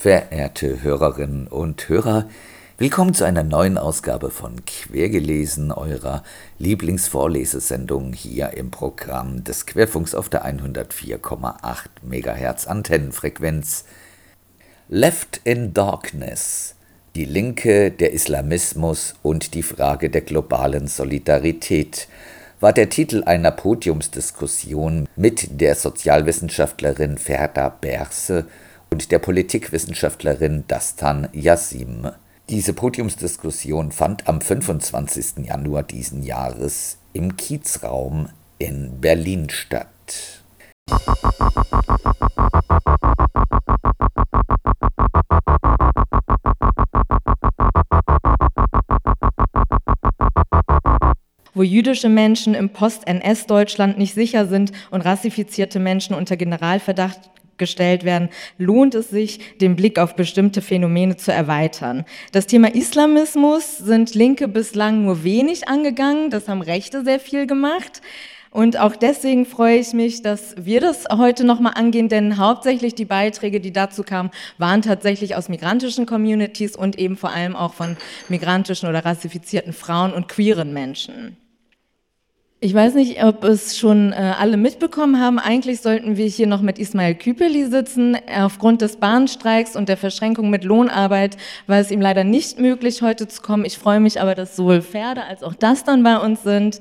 Verehrte Hörerinnen und Hörer, willkommen zu einer neuen Ausgabe von Quergelesen, eurer Lieblingsvorlesesendung hier im Programm des Querfunks auf der 104,8 MHz Antennenfrequenz. Left in Darkness. Die Linke, der Islamismus und die Frage der globalen Solidarität war der Titel einer Podiumsdiskussion mit der Sozialwissenschaftlerin Ferda Berse und der Politikwissenschaftlerin Dastan Yassim. Diese Podiumsdiskussion fand am 25. Januar diesen Jahres im Kiezraum in Berlin statt. wo jüdische Menschen im Post-NS-Deutschland nicht sicher sind und rassifizierte Menschen unter Generalverdacht gestellt werden, lohnt es sich, den Blick auf bestimmte Phänomene zu erweitern. Das Thema Islamismus sind Linke bislang nur wenig angegangen, das haben Rechte sehr viel gemacht. Und auch deswegen freue ich mich, dass wir das heute nochmal angehen, denn hauptsächlich die Beiträge, die dazu kamen, waren tatsächlich aus migrantischen Communities und eben vor allem auch von migrantischen oder rassifizierten Frauen und queeren Menschen. Ich weiß nicht, ob es schon äh, alle mitbekommen haben. Eigentlich sollten wir hier noch mit Ismail Küpeli sitzen. Aufgrund des Bahnstreiks und der Verschränkung mit Lohnarbeit war es ihm leider nicht möglich, heute zu kommen. Ich freue mich aber, dass sowohl Pferde als auch das dann bei uns sind.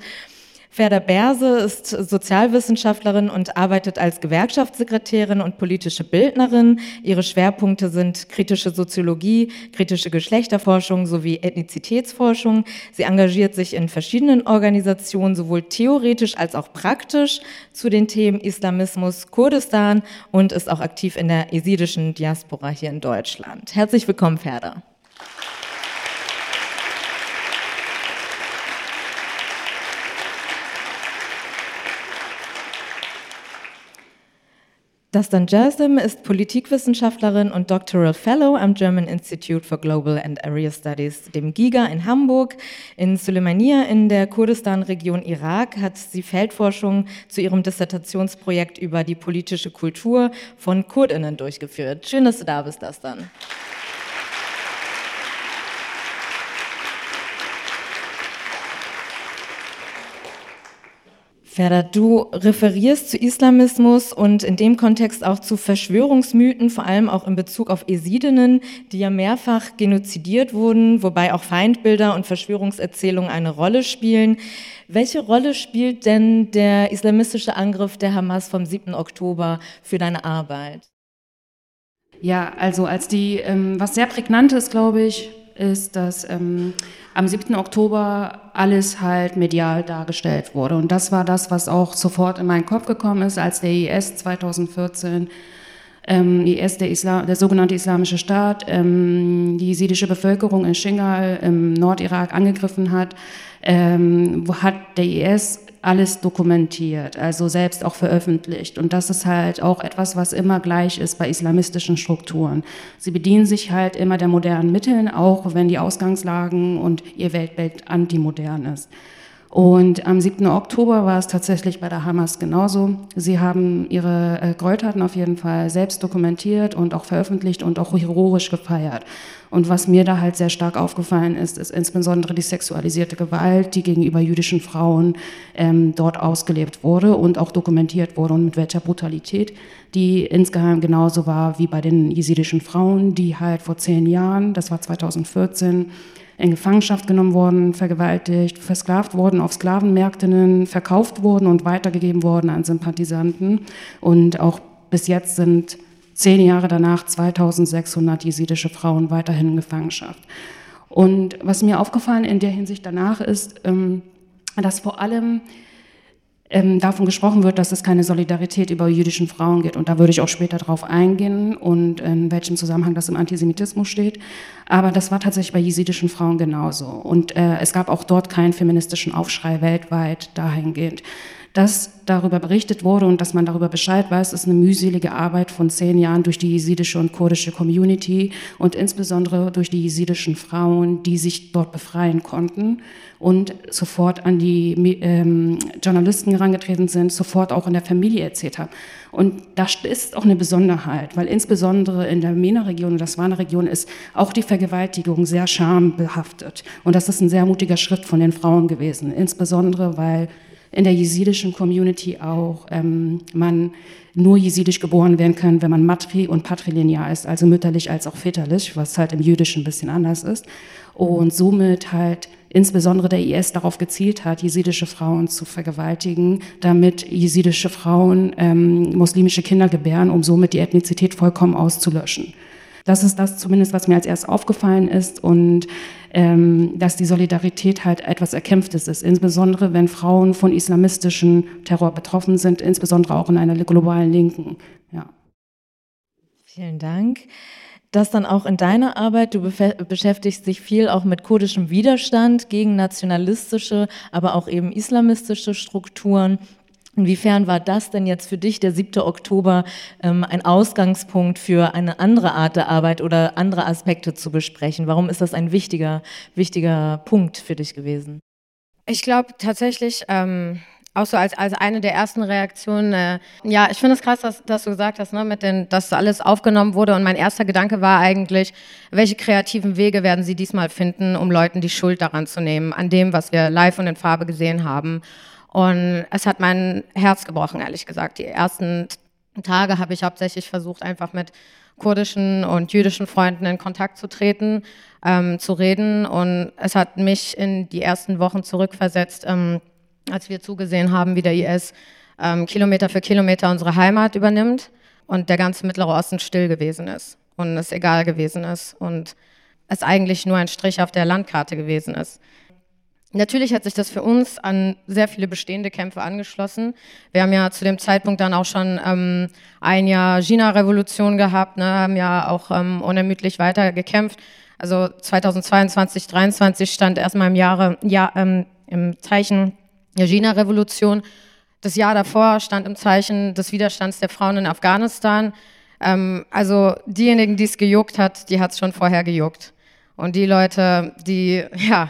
Ferda Berse ist Sozialwissenschaftlerin und arbeitet als Gewerkschaftssekretärin und politische Bildnerin. Ihre Schwerpunkte sind kritische Soziologie, kritische Geschlechterforschung sowie Ethnizitätsforschung. Sie engagiert sich in verschiedenen Organisationen, sowohl theoretisch als auch praktisch zu den Themen Islamismus, Kurdistan und ist auch aktiv in der esidischen Diaspora hier in Deutschland. Herzlich willkommen, Ferda. Dastan Jassim ist Politikwissenschaftlerin und Doctoral Fellow am German Institute for Global and Area Studies, dem GIGA in Hamburg. In Suleimania in der Kurdistan-Region Irak hat sie Feldforschung zu ihrem Dissertationsprojekt über die politische Kultur von Kurdinnen durchgeführt. Schön, dass du da bist, Dastan. Ferda, du referierst zu Islamismus und in dem Kontext auch zu Verschwörungsmythen, vor allem auch in Bezug auf Esidinnen, die ja mehrfach genozidiert wurden, wobei auch Feindbilder und Verschwörungserzählungen eine Rolle spielen. Welche Rolle spielt denn der islamistische Angriff der Hamas vom 7. Oktober für deine Arbeit? Ja, also als die, ähm, was sehr prägnant ist, glaube ich, ist, dass ähm, am 7. Oktober alles halt medial dargestellt wurde. Und das war das, was auch sofort in meinen Kopf gekommen ist, als der IS 2014 ähm, IS, der, Islam, der sogenannte Islamische Staat, ähm, die jesidische Bevölkerung in Shingal im Nordirak angegriffen hat, ähm, hat der IS alles dokumentiert, also selbst auch veröffentlicht. Und das ist halt auch etwas, was immer gleich ist bei islamistischen Strukturen. Sie bedienen sich halt immer der modernen Mitteln, auch wenn die Ausgangslagen und ihr Weltbild antimodern ist. Und am 7. Oktober war es tatsächlich bei der Hamas genauso. Sie haben ihre äh, Gräueltaten auf jeden Fall selbst dokumentiert und auch veröffentlicht und auch heroisch gefeiert. Und was mir da halt sehr stark aufgefallen ist, ist insbesondere die sexualisierte Gewalt, die gegenüber jüdischen Frauen ähm, dort ausgelebt wurde und auch dokumentiert wurde und mit welcher Brutalität die insgeheim genauso war wie bei den jesidischen Frauen, die halt vor zehn Jahren, das war 2014, in Gefangenschaft genommen worden, vergewaltigt, versklavt worden, auf Sklavenmärktinnen verkauft wurden und weitergegeben worden an Sympathisanten. Und auch bis jetzt sind zehn Jahre danach 2600 jesidische Frauen weiterhin in Gefangenschaft. Und was mir aufgefallen in der Hinsicht danach ist, ähm, dass vor allem ähm, davon gesprochen wird, dass es keine Solidarität über jüdischen Frauen gibt. Und da würde ich auch später drauf eingehen und in welchem Zusammenhang das im Antisemitismus steht. Aber das war tatsächlich bei jesidischen Frauen genauso. Und äh, es gab auch dort keinen feministischen Aufschrei weltweit dahingehend. Dass darüber berichtet wurde und dass man darüber Bescheid weiß, ist eine mühselige Arbeit von zehn Jahren durch die jesidische und kurdische Community und insbesondere durch die jesidischen Frauen, die sich dort befreien konnten und sofort an die ähm, Journalisten herangetreten sind, sofort auch in der Familie erzählt haben. Und das ist auch eine Besonderheit, weil insbesondere in der MENA-Region und der Swana-Region ist auch die Vergewaltigung sehr schambehaftet. Und das ist ein sehr mutiger Schritt von den Frauen gewesen, insbesondere weil in der jesidischen Community auch ähm, man nur jesidisch geboren werden kann, wenn man matri- und patrilinear ist, also mütterlich als auch väterlich, was halt im Jüdischen ein bisschen anders ist. Und somit halt insbesondere der IS darauf gezielt hat, jesidische Frauen zu vergewaltigen, damit jesidische Frauen ähm, muslimische Kinder gebären, um somit die Ethnizität vollkommen auszulöschen. Das ist das zumindest, was mir als erst aufgefallen ist und ähm, dass die Solidarität halt etwas Erkämpftes ist, insbesondere wenn Frauen von islamistischem Terror betroffen sind, insbesondere auch in einer globalen Linken. Ja. Vielen Dank. Das dann auch in deiner Arbeit, du beschäftigst dich viel auch mit kurdischem Widerstand gegen nationalistische, aber auch eben islamistische Strukturen. Inwiefern war das denn jetzt für dich, der 7. Oktober, ähm, ein Ausgangspunkt für eine andere Art der Arbeit oder andere Aspekte zu besprechen? Warum ist das ein wichtiger, wichtiger Punkt für dich gewesen? Ich glaube tatsächlich, ähm, auch so als, als eine der ersten Reaktionen, äh, ja, ich finde es krass, dass, dass, du gesagt hast, ne, mit den, dass alles aufgenommen wurde. Und mein erster Gedanke war eigentlich, welche kreativen Wege werden sie diesmal finden, um Leuten die Schuld daran zu nehmen, an dem, was wir live und in Farbe gesehen haben. Und es hat mein Herz gebrochen, ehrlich gesagt. Die ersten Tage habe ich hauptsächlich versucht, einfach mit kurdischen und jüdischen Freunden in Kontakt zu treten, ähm, zu reden. Und es hat mich in die ersten Wochen zurückversetzt, ähm, als wir zugesehen haben, wie der IS ähm, Kilometer für Kilometer unsere Heimat übernimmt und der ganze Mittlere Osten still gewesen ist und es egal gewesen ist und es eigentlich nur ein Strich auf der Landkarte gewesen ist. Natürlich hat sich das für uns an sehr viele bestehende Kämpfe angeschlossen. Wir haben ja zu dem Zeitpunkt dann auch schon ähm, ein Jahr China-Revolution gehabt, ne, haben ja auch ähm, unermüdlich weiter gekämpft. Also 2022, 2023 stand erstmal im Jahre, ja, ähm, im Zeichen der China-Revolution. Das Jahr davor stand im Zeichen des Widerstands der Frauen in Afghanistan. Ähm, also diejenigen, die es gejuckt hat, die hat es schon vorher gejuckt. Und die Leute, die, ja,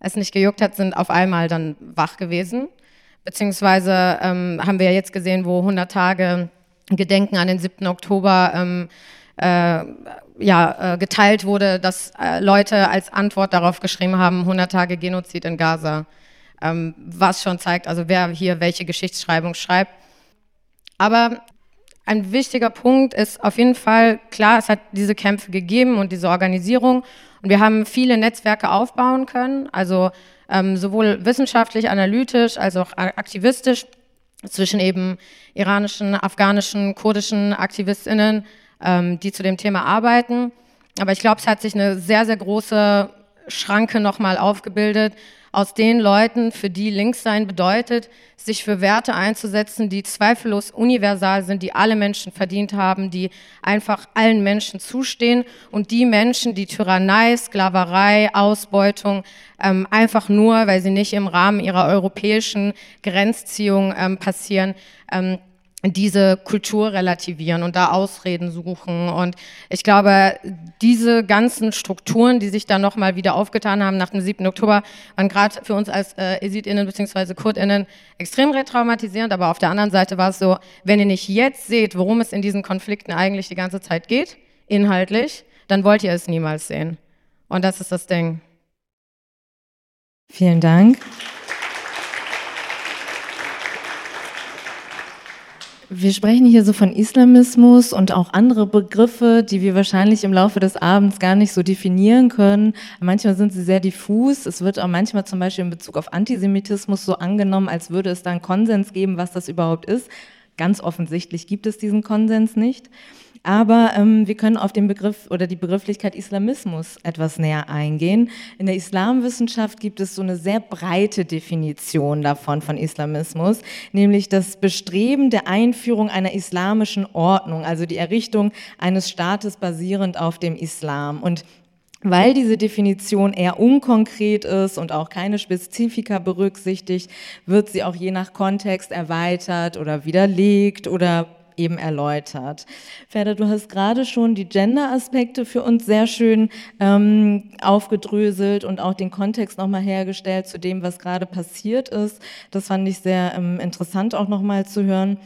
es nicht gejuckt hat, sind auf einmal dann wach gewesen. Beziehungsweise ähm, haben wir jetzt gesehen, wo 100 Tage Gedenken an den 7. Oktober ähm, äh, ja, äh, geteilt wurde, dass äh, Leute als Antwort darauf geschrieben haben, 100 Tage Genozid in Gaza. Ähm, was schon zeigt, also wer hier welche Geschichtsschreibung schreibt. Aber ein wichtiger Punkt ist auf jeden Fall, klar, es hat diese Kämpfe gegeben und diese Organisierung und wir haben viele Netzwerke aufbauen können, also ähm, sowohl wissenschaftlich, analytisch als auch aktivistisch zwischen eben iranischen, afghanischen, kurdischen AktivistInnen, ähm, die zu dem Thema arbeiten. Aber ich glaube, es hat sich eine sehr, sehr große Schranke nochmal aufgebildet, aus den Leuten, für die Linkssein bedeutet, sich für Werte einzusetzen, die zweifellos universal sind, die alle Menschen verdient haben, die einfach allen Menschen zustehen und die Menschen, die Tyrannei, Sklaverei, Ausbeutung ähm, einfach nur, weil sie nicht im Rahmen ihrer europäischen Grenzziehung ähm, passieren, ähm, diese Kultur relativieren und da Ausreden suchen. Und ich glaube, diese ganzen Strukturen, die sich dann nochmal wieder aufgetan haben nach dem 7. Oktober, waren gerade für uns als äh, ESIDinnen bzw. KurdInnen extrem retraumatisierend. Aber auf der anderen Seite war es so, wenn ihr nicht jetzt seht, worum es in diesen Konflikten eigentlich die ganze Zeit geht, inhaltlich, dann wollt ihr es niemals sehen. Und das ist das Ding. Vielen Dank. Wir sprechen hier so von Islamismus und auch andere Begriffe, die wir wahrscheinlich im Laufe des Abends gar nicht so definieren können. Manchmal sind sie sehr diffus. Es wird auch manchmal zum Beispiel in Bezug auf Antisemitismus so angenommen, als würde es da einen Konsens geben, was das überhaupt ist. Ganz offensichtlich gibt es diesen Konsens nicht. Aber ähm, wir können auf den Begriff oder die Begrifflichkeit Islamismus etwas näher eingehen. In der Islamwissenschaft gibt es so eine sehr breite Definition davon von Islamismus, nämlich das Bestreben der Einführung einer islamischen Ordnung, also die Errichtung eines Staates basierend auf dem Islam. Und weil diese Definition eher unkonkret ist und auch keine Spezifika berücksichtigt, wird sie auch je nach Kontext erweitert oder widerlegt oder eben erläutert. Ferda, du hast gerade schon die Gender-Aspekte für uns sehr schön ähm, aufgedröselt und auch den Kontext nochmal hergestellt zu dem, was gerade passiert ist. Das fand ich sehr ähm, interessant auch nochmal zu hören.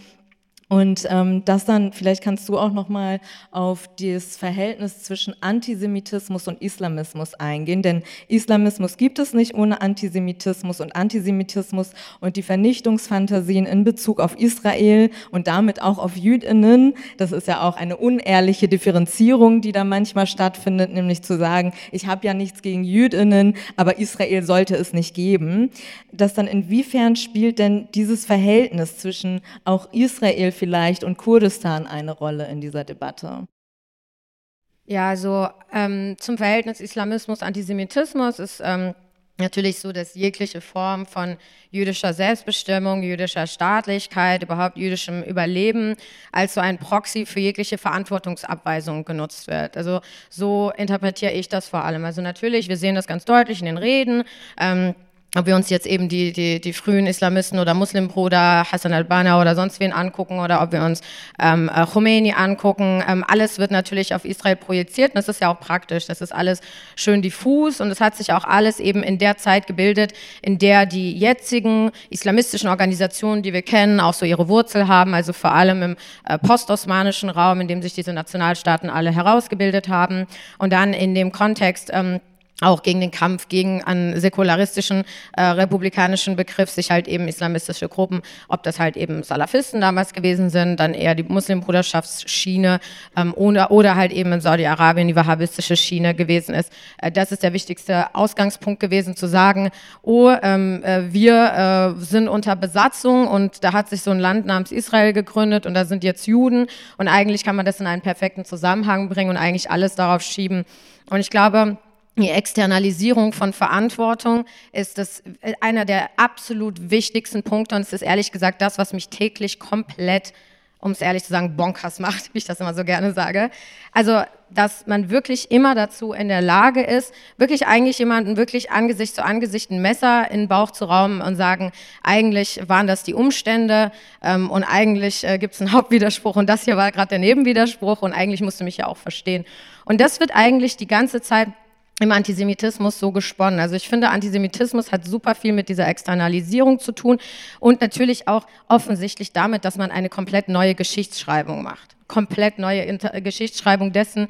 Und ähm, das dann, vielleicht kannst du auch noch mal auf das Verhältnis zwischen Antisemitismus und Islamismus eingehen, denn Islamismus gibt es nicht ohne Antisemitismus und Antisemitismus und die Vernichtungsfantasien in Bezug auf Israel und damit auch auf Jüdinnen, das ist ja auch eine unehrliche Differenzierung, die da manchmal stattfindet, nämlich zu sagen, ich habe ja nichts gegen Jüdinnen, aber Israel sollte es nicht geben. Das dann inwiefern spielt denn dieses Verhältnis zwischen auch Israel vielleicht und Kurdistan eine Rolle in dieser Debatte? Ja, also ähm, zum Verhältnis Islamismus-Antisemitismus ist ähm, natürlich so, dass jegliche Form von jüdischer Selbstbestimmung, jüdischer Staatlichkeit, überhaupt jüdischem Überleben als so ein Proxy für jegliche Verantwortungsabweisung genutzt wird. Also so interpretiere ich das vor allem. Also natürlich, wir sehen das ganz deutlich in den Reden. Ähm, ob wir uns jetzt eben die, die, die frühen Islamisten oder Muslimbruder, Hassan al-Banna oder sonst wen angucken oder ob wir uns ähm, äh, Khomeini angucken, ähm, alles wird natürlich auf Israel projiziert und das ist ja auch praktisch, das ist alles schön diffus und es hat sich auch alles eben in der Zeit gebildet, in der die jetzigen islamistischen Organisationen, die wir kennen, auch so ihre Wurzel haben, also vor allem im äh, postosmanischen Raum, in dem sich diese Nationalstaaten alle herausgebildet haben. Und dann in dem Kontext ähm, auch gegen den Kampf gegen einen säkularistischen äh, republikanischen Begriff sich halt eben islamistische Gruppen, ob das halt eben Salafisten damals gewesen sind, dann eher die Muslimbruderschaftsschiene ähm, oder, oder halt eben in Saudi-Arabien die wahhabistische Schiene gewesen ist. Äh, das ist der wichtigste Ausgangspunkt gewesen, zu sagen, oh, ähm, äh, wir äh, sind unter Besatzung und da hat sich so ein Land namens Israel gegründet und da sind jetzt Juden und eigentlich kann man das in einen perfekten Zusammenhang bringen und eigentlich alles darauf schieben. Und ich glaube, die Externalisierung von Verantwortung ist das äh, einer der absolut wichtigsten Punkte und es ist ehrlich gesagt das, was mich täglich komplett, um es ehrlich zu sagen, bonkers macht, wie ich das immer so gerne sage. Also, dass man wirklich immer dazu in der Lage ist, wirklich eigentlich jemanden wirklich Angesicht zu Angesicht ein Messer in den Bauch zu rauben und sagen, eigentlich waren das die Umstände ähm, und eigentlich äh, gibt es einen Hauptwiderspruch und das hier war gerade der Nebenwiderspruch und eigentlich musst du mich ja auch verstehen. Und das wird eigentlich die ganze Zeit im Antisemitismus so gesponnen. Also ich finde, Antisemitismus hat super viel mit dieser Externalisierung zu tun und natürlich auch offensichtlich damit, dass man eine komplett neue Geschichtsschreibung macht. Komplett neue Inter Geschichtsschreibung dessen,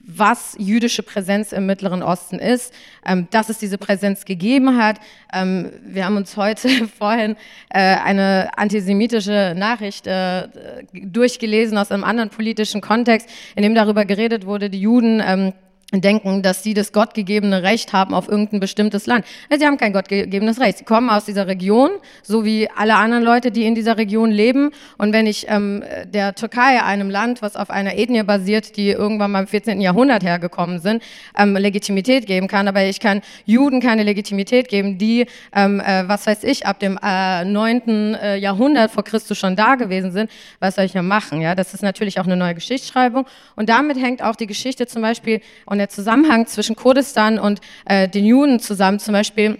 was jüdische Präsenz im Mittleren Osten ist, ähm, dass es diese Präsenz gegeben hat. Ähm, wir haben uns heute vorhin äh, eine antisemitische Nachricht äh, durchgelesen aus einem anderen politischen Kontext, in dem darüber geredet wurde, die Juden ähm, denken, dass sie das gottgegebene Recht haben auf irgendein bestimmtes Land. Sie haben kein gottgegebenes Recht. Sie kommen aus dieser Region, so wie alle anderen Leute, die in dieser Region leben. Und wenn ich ähm, der Türkei, einem Land, was auf einer Ethnie basiert, die irgendwann mal im 14. Jahrhundert hergekommen sind, ähm, Legitimität geben kann, aber ich kann Juden keine Legitimität geben, die, ähm, äh, was weiß ich, ab dem äh, 9. Äh, Jahrhundert vor Christus schon da gewesen sind, was soll ich ja machen? Ja, das ist natürlich auch eine neue Geschichtsschreibung. Und damit hängt auch die Geschichte zum Beispiel und der Zusammenhang zwischen Kurdistan und äh, den Juden zusammen. Zum Beispiel,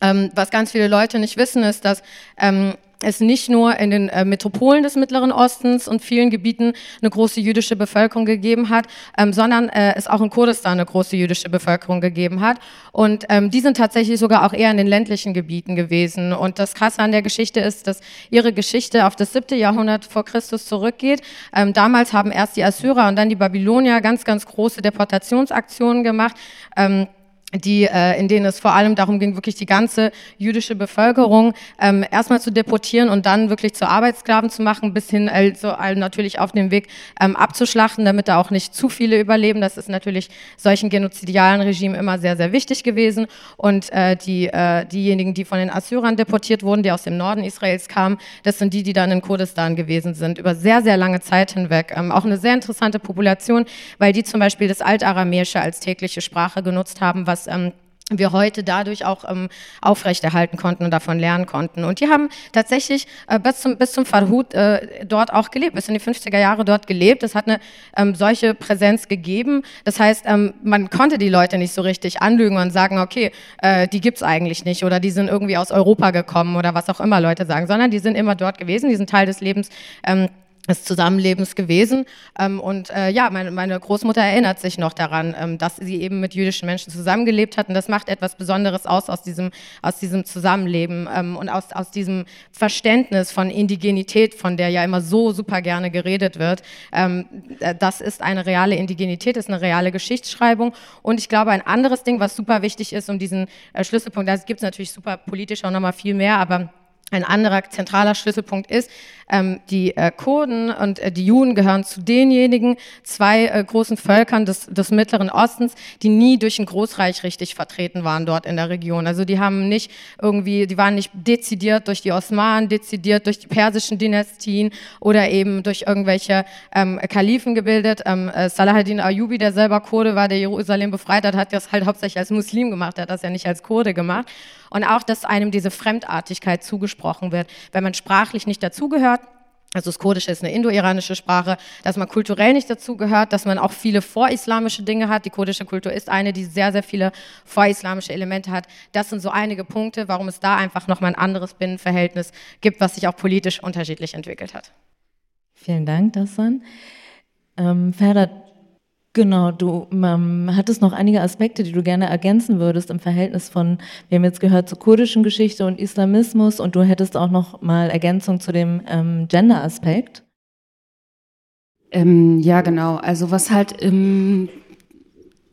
ähm, was ganz viele Leute nicht wissen, ist, dass ähm, es nicht nur in den äh, Metropolen des Mittleren Ostens und vielen Gebieten eine große jüdische Bevölkerung gegeben hat, ähm, sondern äh, es auch in Kurdistan eine große jüdische Bevölkerung gegeben hat. Und ähm, die sind tatsächlich sogar auch eher in den ländlichen Gebieten gewesen. Und das Krasse an der Geschichte ist, dass ihre Geschichte auf das siebte Jahrhundert vor Christus zurückgeht. Ähm, damals haben erst die Assyrer und dann die Babylonier ganz, ganz große Deportationsaktionen gemacht. Ähm, die, äh, in denen es vor allem darum ging, wirklich die ganze jüdische Bevölkerung ähm, erstmal zu deportieren und dann wirklich zu Arbeitssklaven zu machen, bis hin also natürlich auf dem Weg ähm, abzuschlachten, damit da auch nicht zu viele überleben. Das ist natürlich solchen genozidialen Regimen immer sehr, sehr wichtig gewesen. Und äh, die, äh, diejenigen, die von den Assyrern deportiert wurden, die aus dem Norden Israels kamen, das sind die, die dann in Kurdistan gewesen sind, über sehr, sehr lange Zeit hinweg. Ähm, auch eine sehr interessante Population, weil die zum Beispiel das Altaramäische als tägliche Sprache genutzt haben, was ähm, wir heute dadurch auch ähm, aufrechterhalten konnten und davon lernen konnten. Und die haben tatsächlich äh, bis zum, bis zum Farhud äh, dort auch gelebt, bis in die 50er Jahre dort gelebt. Es hat eine ähm, solche Präsenz gegeben. Das heißt, ähm, man konnte die Leute nicht so richtig anlügen und sagen, okay, äh, die gibt's eigentlich nicht oder die sind irgendwie aus Europa gekommen oder was auch immer Leute sagen, sondern die sind immer dort gewesen, die sind Teil des Lebens ähm, des Zusammenlebens gewesen. Ähm, und äh, ja, meine, meine, Großmutter erinnert sich noch daran, ähm, dass sie eben mit jüdischen Menschen zusammengelebt hat. Und das macht etwas Besonderes aus aus diesem, aus diesem Zusammenleben ähm, und aus, aus diesem Verständnis von Indigenität, von der ja immer so super gerne geredet wird. Ähm, äh, das ist eine reale Indigenität, ist eine reale Geschichtsschreibung. Und ich glaube, ein anderes Ding, was super wichtig ist, um diesen äh, Schlüsselpunkt, da gibt es natürlich super politisch auch nochmal viel mehr, aber ein anderer zentraler Schlüsselpunkt ist, ähm, die äh, Kurden und äh, die Juden gehören zu denjenigen zwei äh, großen Völkern des, des Mittleren Ostens, die nie durch ein Großreich richtig vertreten waren dort in der Region. Also die haben nicht irgendwie, die waren nicht dezidiert durch die Osmanen, dezidiert durch die persischen Dynastien oder eben durch irgendwelche ähm, Kalifen gebildet. Ähm, äh, Salahuddin Ayubi, der selber Kurde war, der Jerusalem befreit hat, hat das halt hauptsächlich als Muslim gemacht, er hat das ja nicht als Kurde gemacht. Und auch, dass einem diese Fremdartigkeit zugesprochen wird, wenn man sprachlich nicht dazugehört, also das Kurdische ist eine indo-iranische Sprache, dass man kulturell nicht dazugehört, dass man auch viele vorislamische Dinge hat. Die kurdische Kultur ist eine, die sehr, sehr viele vorislamische Elemente hat. Das sind so einige Punkte, warum es da einfach nochmal ein anderes Binnenverhältnis gibt, was sich auch politisch unterschiedlich entwickelt hat. Vielen Dank, Dassan. Ähm, Ferdat, Genau, du ähm, hattest noch einige Aspekte, die du gerne ergänzen würdest im Verhältnis von, wir haben jetzt gehört, zur kurdischen Geschichte und Islamismus und du hättest auch noch mal Ergänzung zu dem ähm, Gender-Aspekt. Ähm, ja, genau. Also was halt im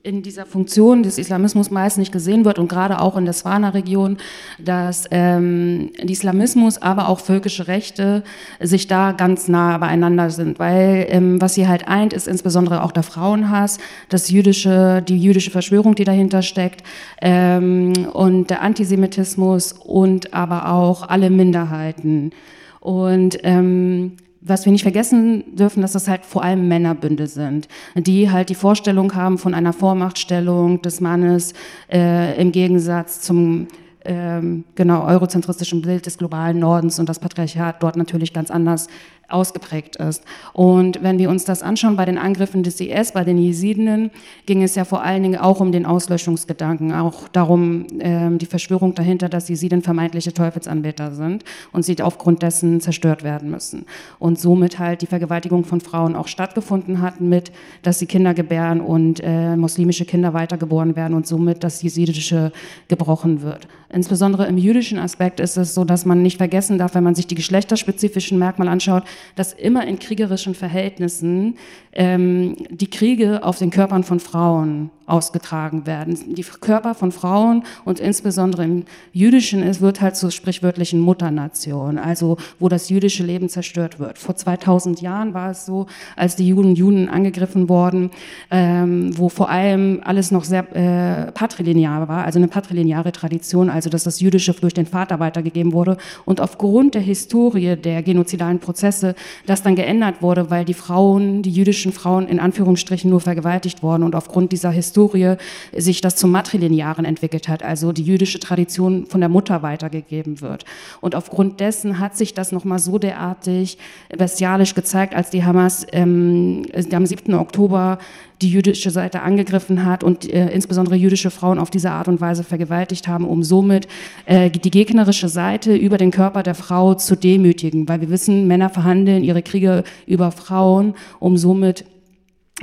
in dieser Funktion des Islamismus meist nicht gesehen wird und gerade auch in der Swana-Region, dass ähm, Islamismus, aber auch völkische Rechte sich da ganz nah beieinander sind, weil ähm, was sie halt eint, ist insbesondere auch der Frauenhass, das jüdische, die jüdische Verschwörung, die dahinter steckt ähm, und der Antisemitismus und aber auch alle Minderheiten. Und ähm, was wir nicht vergessen dürfen, dass das halt vor allem Männerbünde sind, die halt die Vorstellung haben von einer Vormachtstellung des Mannes äh, im Gegensatz zum ähm, genau eurozentristischen Bild des globalen Nordens und das Patriarchat dort natürlich ganz anders ausgeprägt ist. Und wenn wir uns das anschauen bei den Angriffen des IS, bei den Jesiden, ging es ja vor allen Dingen auch um den Auslöschungsgedanken, auch darum, ähm, die Verschwörung dahinter, dass Jesiden vermeintliche Teufelsanbeter sind und sie aufgrund dessen zerstört werden müssen. Und somit halt die Vergewaltigung von Frauen auch stattgefunden hat mit, dass sie Kinder gebären und äh, muslimische Kinder weitergeboren werden und somit das Jesidische gebrochen wird. Insbesondere im jüdischen Aspekt ist es so, dass man nicht vergessen darf, wenn man sich die geschlechterspezifischen Merkmale anschaut, dass immer in kriegerischen Verhältnissen ähm, die Kriege auf den Körpern von Frauen ausgetragen werden. Die Körper von Frauen und insbesondere im Jüdischen, es wird halt zur sprichwörtlichen Mutternation, also wo das jüdische Leben zerstört wird. Vor 2000 Jahren war es so, als die Juden Juden angegriffen wurden, ähm, wo vor allem alles noch sehr äh, patrilinear war, also eine patrilineare Tradition, also dass das Jüdische durch den Vater weitergegeben wurde und aufgrund der Historie der genozidalen Prozesse das dann geändert wurde, weil die Frauen, die jüdischen Frauen in Anführungsstrichen nur vergewaltigt wurden und aufgrund dieser Historie Historie sich das zum Matrilinearen entwickelt hat, also die jüdische Tradition von der Mutter weitergegeben wird. Und aufgrund dessen hat sich das nochmal so derartig bestialisch gezeigt, als die Hamas ähm, am 7. Oktober die jüdische Seite angegriffen hat und äh, insbesondere jüdische Frauen auf diese Art und Weise vergewaltigt haben, um somit äh, die gegnerische Seite über den Körper der Frau zu demütigen. Weil wir wissen, Männer verhandeln ihre Kriege über Frauen, um somit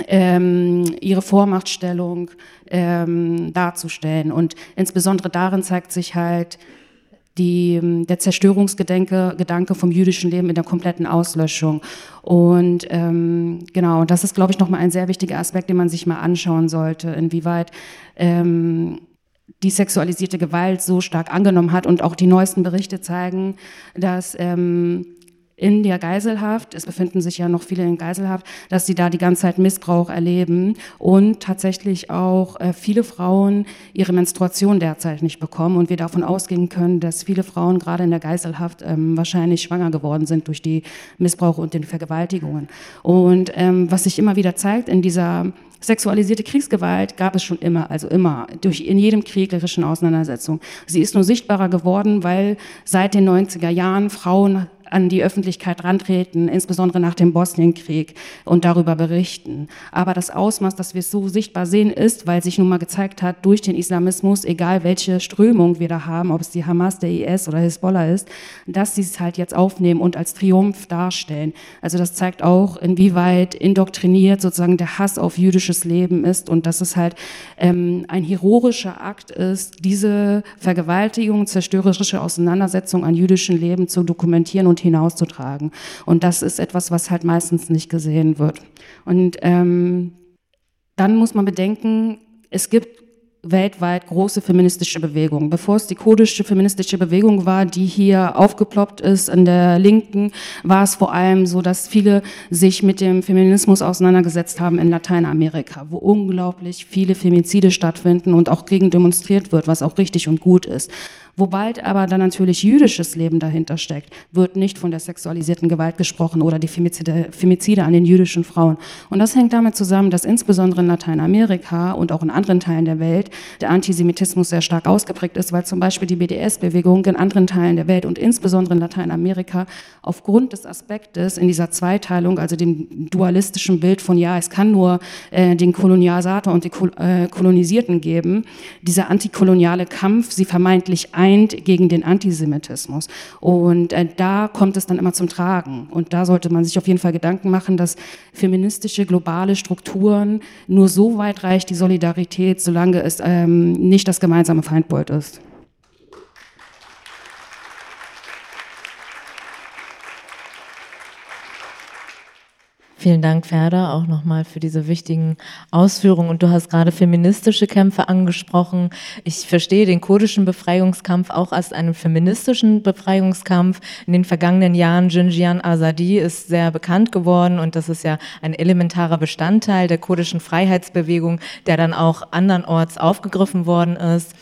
ähm, ihre Vormachtstellung ähm, darzustellen. Und insbesondere darin zeigt sich halt die, der Zerstörungsgedanke Gedanke vom jüdischen Leben in der kompletten Auslöschung. Und ähm, genau, das ist, glaube ich, nochmal ein sehr wichtiger Aspekt, den man sich mal anschauen sollte, inwieweit ähm, die sexualisierte Gewalt so stark angenommen hat und auch die neuesten Berichte zeigen, dass ähm, in der Geiselhaft, es befinden sich ja noch viele in Geiselhaft, dass sie da die ganze Zeit Missbrauch erleben und tatsächlich auch äh, viele Frauen ihre Menstruation derzeit nicht bekommen und wir davon ausgehen können, dass viele Frauen gerade in der Geiselhaft ähm, wahrscheinlich schwanger geworden sind durch die Missbrauch und den Vergewaltigungen. Und ähm, was sich immer wieder zeigt in dieser Sexualisierte Kriegsgewalt gab es schon immer, also immer, durch, in jedem kriegerischen Auseinandersetzung. Sie ist nur sichtbarer geworden, weil seit den 90er Jahren Frauen an die Öffentlichkeit rantreten, insbesondere nach dem Bosnienkrieg und darüber berichten. Aber das Ausmaß, dass wir so sichtbar sehen, ist, weil sich nun mal gezeigt hat, durch den Islamismus, egal welche Strömung wir da haben, ob es die Hamas, der IS oder Hisbollah ist, dass sie es halt jetzt aufnehmen und als Triumph darstellen. Also das zeigt auch, inwieweit indoktriniert sozusagen der Hass auf jüdisches Leben ist und dass es halt ähm, ein heroischer Akt ist, diese Vergewaltigung, zerstörerische Auseinandersetzung an jüdischem Leben zu dokumentieren und und hinauszutragen. Und das ist etwas, was halt meistens nicht gesehen wird. Und ähm, dann muss man bedenken, es gibt weltweit große feministische Bewegungen. Bevor es die kurdische feministische Bewegung war, die hier aufgeploppt ist an der Linken, war es vor allem so, dass viele sich mit dem Feminismus auseinandergesetzt haben in Lateinamerika, wo unglaublich viele Femizide stattfinden und auch gegen demonstriert wird, was auch richtig und gut ist. Wobei aber dann natürlich jüdisches Leben dahinter steckt, wird nicht von der sexualisierten Gewalt gesprochen oder die Femizide, Femizide an den jüdischen Frauen. Und das hängt damit zusammen, dass insbesondere in Lateinamerika und auch in anderen Teilen der Welt der Antisemitismus sehr stark ausgeprägt ist, weil zum Beispiel die BDS-Bewegung in anderen Teilen der Welt und insbesondere in Lateinamerika aufgrund des Aspektes in dieser Zweiteilung, also dem dualistischen Bild von ja, es kann nur äh, den Kolonisator und die äh, Kolonisierten geben, dieser antikoloniale Kampf, sie vermeintlich ein vereint gegen den Antisemitismus. Und äh, da kommt es dann immer zum Tragen. Und da sollte man sich auf jeden Fall Gedanken machen, dass feministische globale Strukturen nur so weit reicht die Solidarität, solange es ähm, nicht das gemeinsame Feindbild ist. Vielen Dank, Ferda, auch nochmal für diese wichtigen Ausführungen. Und du hast gerade feministische Kämpfe angesprochen. Ich verstehe den kurdischen Befreiungskampf auch als einen feministischen Befreiungskampf. In den vergangenen Jahren Jinjian Azadi ist sehr bekannt geworden und das ist ja ein elementarer Bestandteil der kurdischen Freiheitsbewegung, der dann auch andernorts aufgegriffen worden ist.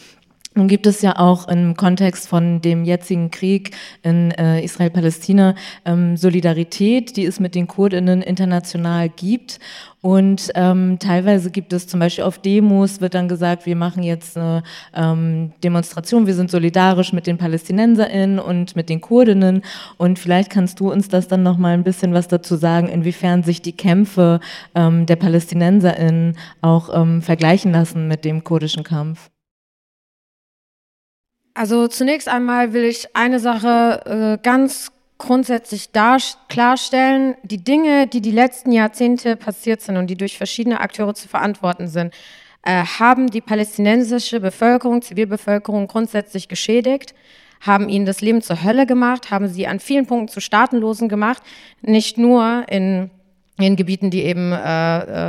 Nun gibt es ja auch im Kontext von dem jetzigen Krieg in äh, Israel-Palästina ähm, Solidarität, die es mit den Kurdinnen international gibt. Und ähm, teilweise gibt es zum Beispiel auf Demos, wird dann gesagt, wir machen jetzt eine ähm, Demonstration, wir sind solidarisch mit den PalästinenserInnen und mit den Kurdinnen. Und vielleicht kannst du uns das dann nochmal ein bisschen was dazu sagen, inwiefern sich die Kämpfe ähm, der PalästinenserInnen auch ähm, vergleichen lassen mit dem kurdischen Kampf. Also zunächst einmal will ich eine Sache äh, ganz grundsätzlich klarstellen. Die Dinge, die die letzten Jahrzehnte passiert sind und die durch verschiedene Akteure zu verantworten sind, äh, haben die palästinensische Bevölkerung, Zivilbevölkerung grundsätzlich geschädigt, haben ihnen das Leben zur Hölle gemacht, haben sie an vielen Punkten zu Staatenlosen gemacht, nicht nur in in Gebieten, die eben äh,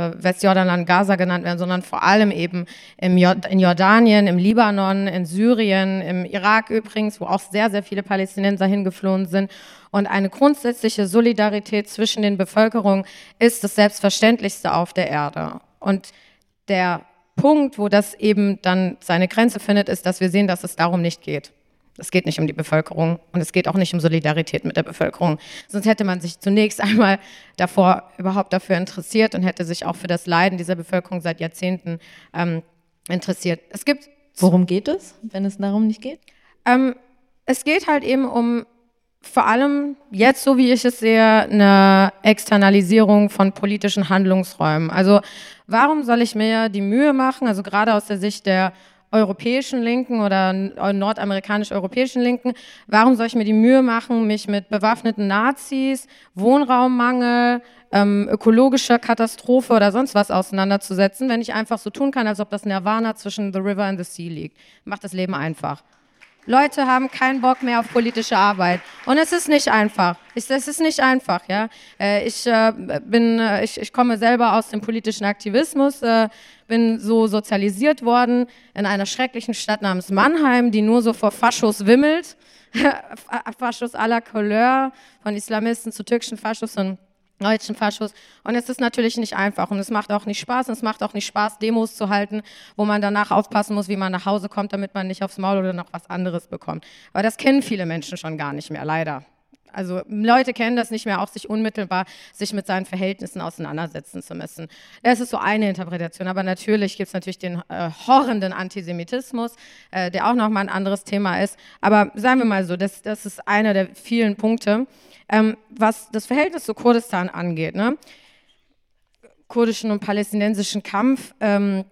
äh, Westjordanland, Gaza genannt werden, sondern vor allem eben im Jord in Jordanien, im Libanon, in Syrien, im Irak übrigens, wo auch sehr, sehr viele Palästinenser hingeflohen sind. Und eine grundsätzliche Solidarität zwischen den Bevölkerungen ist das Selbstverständlichste auf der Erde. Und der Punkt, wo das eben dann seine Grenze findet, ist, dass wir sehen, dass es darum nicht geht. Es geht nicht um die Bevölkerung und es geht auch nicht um Solidarität mit der Bevölkerung. Sonst hätte man sich zunächst einmal davor überhaupt dafür interessiert und hätte sich auch für das Leiden dieser Bevölkerung seit Jahrzehnten ähm, interessiert. Es gibt. Worum geht es, wenn es darum nicht geht? Ähm, es geht halt eben um vor allem jetzt, so wie ich es sehe, eine Externalisierung von politischen Handlungsräumen. Also warum soll ich mir die Mühe machen, also gerade aus der Sicht der europäischen Linken oder nordamerikanisch-europäischen Linken, warum soll ich mir die Mühe machen, mich mit bewaffneten Nazis, Wohnraummangel, ähm, ökologischer Katastrophe oder sonst was auseinanderzusetzen, wenn ich einfach so tun kann, als ob das Nirvana zwischen The River and the Sea liegt. Macht das Leben einfach. Leute haben keinen Bock mehr auf politische Arbeit. Und es ist nicht einfach. Es ist nicht einfach, ja. Äh, ich äh, bin, äh, ich, ich komme selber aus dem politischen Aktivismus, bin so sozialisiert worden in einer schrecklichen Stadt namens Mannheim, die nur so vor Faschos wimmelt. Faschos à la Couleur, von Islamisten zu türkischen Faschos und deutschen Faschos. Und es ist natürlich nicht einfach und es macht auch nicht Spaß und es macht auch nicht Spaß, Demos zu halten, wo man danach aufpassen muss, wie man nach Hause kommt, damit man nicht aufs Maul oder noch was anderes bekommt. Aber das kennen viele Menschen schon gar nicht mehr, leider. Also Leute kennen das nicht mehr, auch sich unmittelbar sich mit seinen Verhältnissen auseinandersetzen zu müssen. Das ist so eine Interpretation, aber natürlich gibt es natürlich den äh, horrenden Antisemitismus, äh, der auch nochmal ein anderes Thema ist. Aber sagen wir mal so, das, das ist einer der vielen Punkte. Ähm, was das Verhältnis zu Kurdistan angeht, ne? kurdischen und palästinensischen Kampf, ähm,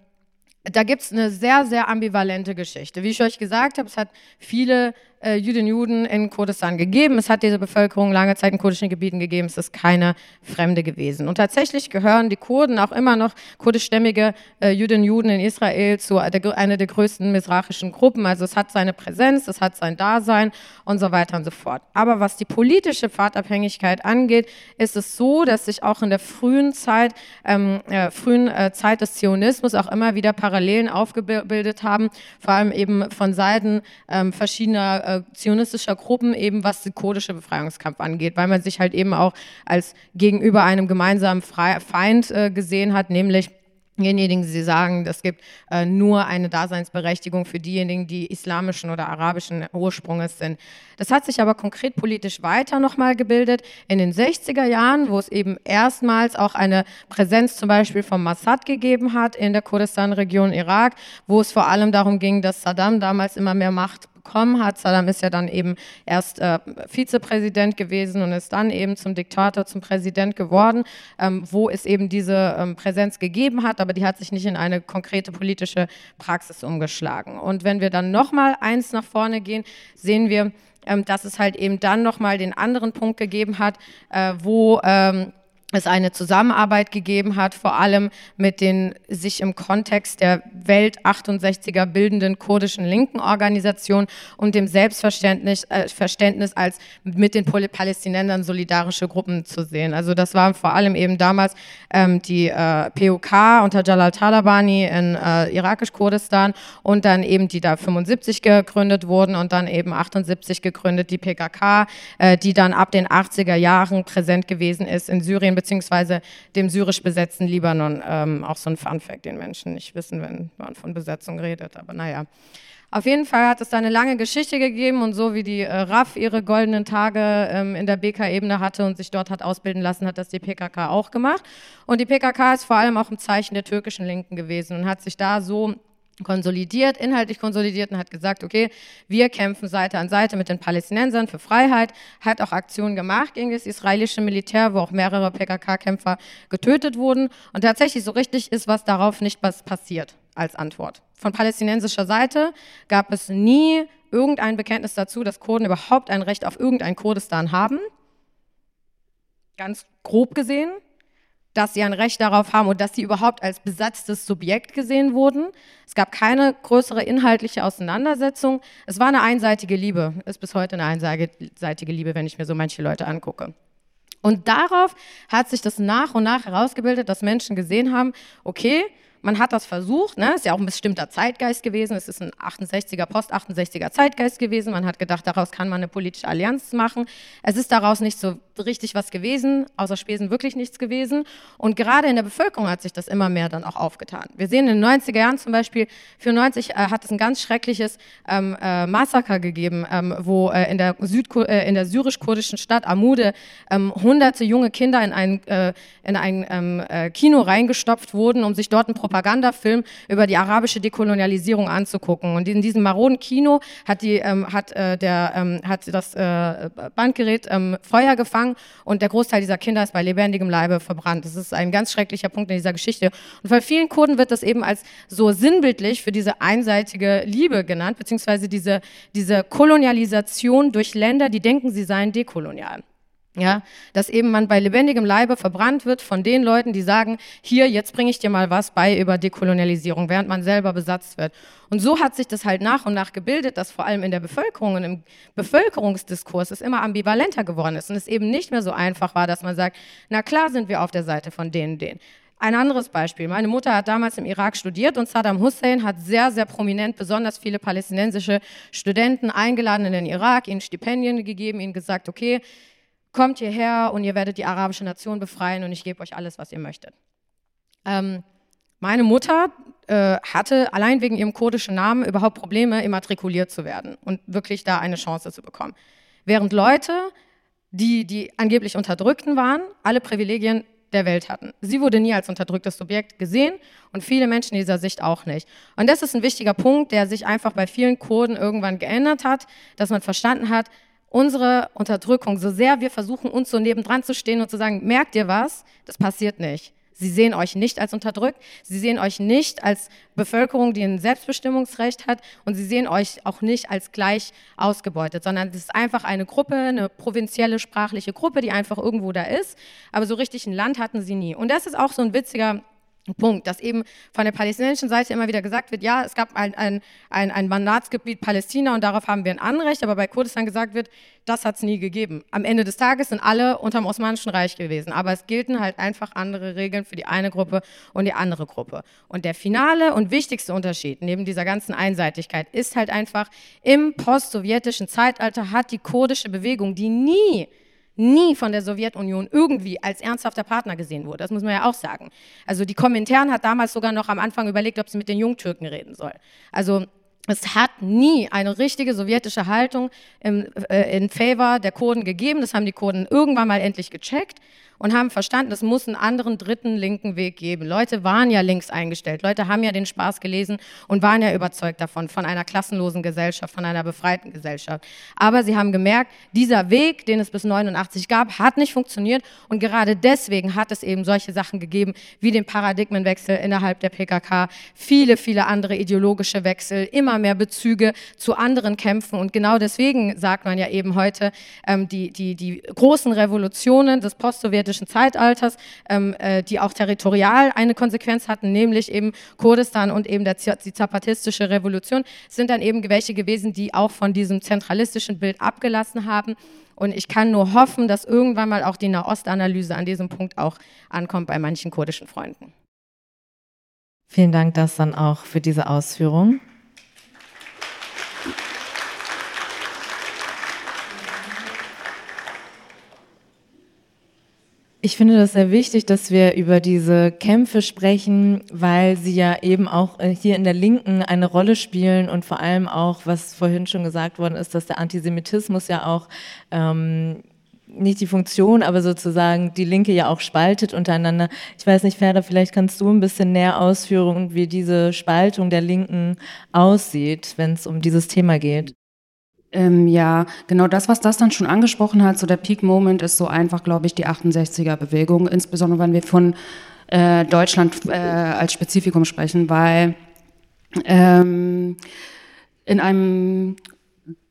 da gibt es eine sehr, sehr ambivalente Geschichte. Wie ich euch gesagt habe, es hat viele äh, Jüdinnen Juden in Kurdistan gegeben. Es hat diese Bevölkerung lange Zeit in kurdischen Gebieten gegeben. Es ist keine Fremde gewesen. Und tatsächlich gehören die Kurden auch immer noch kurdischstämmige äh, Jüdinnen Juden in Israel zu der, einer der größten misrachischen Gruppen. Also es hat seine Präsenz, es hat sein Dasein und so weiter und so fort. Aber was die politische Pfadabhängigkeit angeht, ist es so, dass sich auch in der frühen Zeit, ähm, äh, frühen äh, Zeit des Zionismus auch immer wieder Parallelen aufgebildet haben, vor allem eben von Seiten ähm, verschiedener äh, zionistischer Gruppen, eben was den kurdische Befreiungskampf angeht, weil man sich halt eben auch als gegenüber einem gemeinsamen Feind äh, gesehen hat, nämlich Diejenigen, die sagen, es gibt äh, nur eine Daseinsberechtigung für diejenigen, die islamischen oder arabischen Ursprungs sind. Das hat sich aber konkret politisch weiter nochmal gebildet in den 60er Jahren, wo es eben erstmals auch eine Präsenz zum Beispiel von Mossad gegeben hat in der Kurdistan-Region Irak, wo es vor allem darum ging, dass Saddam damals immer mehr Macht bekommen hat. Saddam ist ja dann eben erst äh, Vizepräsident gewesen und ist dann eben zum Diktator, zum Präsident geworden, ähm, wo es eben diese ähm, Präsenz gegeben hat, aber die hat sich nicht in eine konkrete politische Praxis umgeschlagen. Und wenn wir dann nochmal eins nach vorne gehen, sehen wir, ähm, dass es halt eben dann nochmal den anderen Punkt gegeben hat, äh, wo ähm, es eine Zusammenarbeit gegeben hat, vor allem mit den sich im Kontext der Welt 68er bildenden kurdischen linken Organisationen und dem Selbstverständnis äh, Verständnis als mit den Palästinensern solidarische Gruppen zu sehen. Also das waren vor allem eben damals ähm, die äh, POK unter Jalal Talabani in äh, irakisch-Kurdistan und dann eben die da 75 gegründet wurden und dann eben 78 gegründet die PKK, äh, die dann ab den 80er Jahren präsent gewesen ist in Syrien beziehungsweise dem syrisch besetzten Libanon. Ähm, auch so ein Fun-Fact, den Menschen nicht wissen, wenn man von Besetzung redet. Aber naja. Auf jeden Fall hat es da eine lange Geschichte gegeben und so wie die äh, RAF ihre goldenen Tage ähm, in der BK-Ebene hatte und sich dort hat ausbilden lassen, hat das die PKK auch gemacht. Und die PKK ist vor allem auch ein Zeichen der türkischen Linken gewesen und hat sich da so konsolidiert, inhaltlich konsolidiert und hat gesagt, okay, wir kämpfen Seite an Seite mit den Palästinensern für Freiheit, hat auch Aktionen gemacht gegen das israelische Militär, wo auch mehrere PKK-Kämpfer getötet wurden und tatsächlich so richtig ist was darauf nicht was passiert als Antwort. Von palästinensischer Seite gab es nie irgendein Bekenntnis dazu, dass Kurden überhaupt ein Recht auf irgendein Kurdistan haben. Ganz grob gesehen dass sie ein Recht darauf haben und dass sie überhaupt als besatztes Subjekt gesehen wurden. Es gab keine größere inhaltliche Auseinandersetzung. Es war eine einseitige Liebe, ist bis heute eine einseitige Liebe, wenn ich mir so manche Leute angucke. Und darauf hat sich das nach und nach herausgebildet, dass Menschen gesehen haben, okay, man hat das versucht, ne? ist ja auch ein bestimmter Zeitgeist gewesen, es ist ein 68er, Post-68er Zeitgeist gewesen, man hat gedacht, daraus kann man eine politische Allianz machen. Es ist daraus nicht so richtig was gewesen, außer Spesen wirklich nichts gewesen. Und gerade in der Bevölkerung hat sich das immer mehr dann auch aufgetan. Wir sehen in den 90er Jahren zum Beispiel, 94 äh, hat es ein ganz schreckliches ähm, äh, Massaker gegeben, ähm, wo äh, in der, äh, der syrisch-kurdischen Stadt Amude ähm, hunderte junge Kinder in ein, äh, in ein ähm, äh, Kino reingestopft wurden, um sich dort einen Propagandafilm über die arabische Dekolonialisierung anzugucken. Und in diesem maroden Kino hat, die, ähm, hat, der, ähm, hat das Bandgerät Feuer gefangen gefangen und der Großteil dieser Kinder ist bei lebendigem Leibe verbrannt. Das ist ein ganz schrecklicher Punkt in dieser Geschichte. Und bei vielen Kurden wird das eben als so sinnbildlich für diese einseitige Liebe genannt, beziehungsweise diese, diese Kolonialisation durch Länder, die denken, sie seien dekolonial. Ja, dass eben man bei lebendigem Leibe verbrannt wird von den Leuten, die sagen, hier, jetzt bringe ich dir mal was bei über Dekolonialisierung, während man selber besetzt wird. Und so hat sich das halt nach und nach gebildet, dass vor allem in der Bevölkerung und im Bevölkerungsdiskurs es immer ambivalenter geworden ist und es eben nicht mehr so einfach war, dass man sagt, na klar sind wir auf der Seite von denen, denen. Ein anderes Beispiel. Meine Mutter hat damals im Irak studiert und Saddam Hussein hat sehr, sehr prominent besonders viele palästinensische Studenten eingeladen in den Irak, ihnen Stipendien gegeben, ihnen gesagt, okay, kommt hierher und ihr werdet die arabische Nation befreien und ich gebe euch alles, was ihr möchtet. Ähm, meine Mutter äh, hatte allein wegen ihrem kurdischen Namen überhaupt Probleme, immatrikuliert zu werden und wirklich da eine Chance zu bekommen. Während Leute, die, die angeblich Unterdrückten waren, alle Privilegien der Welt hatten. Sie wurde nie als unterdrücktes Subjekt gesehen und viele Menschen dieser Sicht auch nicht. Und das ist ein wichtiger Punkt, der sich einfach bei vielen Kurden irgendwann geändert hat, dass man verstanden hat, unsere Unterdrückung, so sehr wir versuchen, uns so nebendran zu stehen und zu sagen, merkt ihr was? Das passiert nicht. Sie sehen euch nicht als unterdrückt, sie sehen euch nicht als Bevölkerung, die ein Selbstbestimmungsrecht hat und sie sehen euch auch nicht als gleich ausgebeutet, sondern es ist einfach eine Gruppe, eine provinzielle sprachliche Gruppe, die einfach irgendwo da ist, aber so richtig ein Land hatten sie nie. Und das ist auch so ein witziger Punkt, dass eben von der palästinensischen Seite immer wieder gesagt wird, ja, es gab ein, ein, ein, ein Mandatsgebiet Palästina und darauf haben wir ein Anrecht, aber bei Kurdistan gesagt wird, das hat es nie gegeben. Am Ende des Tages sind alle unter dem Osmanischen Reich gewesen, aber es gelten halt einfach andere Regeln für die eine Gruppe und die andere Gruppe. Und der finale und wichtigste Unterschied neben dieser ganzen Einseitigkeit ist halt einfach, im post-sowjetischen Zeitalter hat die kurdische Bewegung, die nie nie von der Sowjetunion irgendwie als ernsthafter Partner gesehen wurde. Das muss man ja auch sagen. Also die Kommentaren hat damals sogar noch am Anfang überlegt, ob sie mit den Jungtürken reden soll. Also es hat nie eine richtige sowjetische Haltung im, äh, in Favor der Kurden gegeben. Das haben die Kurden irgendwann mal endlich gecheckt und haben verstanden, es muss einen anderen dritten linken Weg geben. Leute waren ja links eingestellt, Leute haben ja den Spaß gelesen und waren ja überzeugt davon, von einer klassenlosen Gesellschaft, von einer befreiten Gesellschaft. Aber sie haben gemerkt, dieser Weg, den es bis 89 gab, hat nicht funktioniert und gerade deswegen hat es eben solche Sachen gegeben wie den Paradigmenwechsel innerhalb der PKK, viele, viele andere ideologische Wechsel, immer mehr Bezüge zu anderen Kämpfen und genau deswegen sagt man ja eben heute, ähm, die, die, die großen Revolutionen des Postsowjetischen sowjetischen Zeitalters, ähm, äh, die auch territorial eine Konsequenz hatten, nämlich eben Kurdistan und eben der, die zapatistische Revolution, sind dann eben welche gewesen, die auch von diesem zentralistischen Bild abgelassen haben. Und ich kann nur hoffen, dass irgendwann mal auch die Nahostanalyse an diesem Punkt auch ankommt bei manchen kurdischen Freunden. Vielen Dank, das dann auch für diese Ausführung. Ich finde das sehr wichtig, dass wir über diese Kämpfe sprechen, weil sie ja eben auch äh, hier in der Linken eine Rolle spielen und vor allem auch, was vorhin schon gesagt worden ist, dass der Antisemitismus ja auch ähm, nicht die Funktion, aber sozusagen die Linke ja auch spaltet untereinander. Ich weiß nicht, Ferda, vielleicht kannst du ein bisschen näher ausführen, wie diese Spaltung der Linken aussieht, wenn es um dieses Thema geht. Ähm, ja, genau das, was das dann schon angesprochen hat, so der Peak-Moment ist so einfach, glaube ich, die 68er-Bewegung, insbesondere wenn wir von äh, Deutschland äh, als Spezifikum sprechen, weil ähm, in einem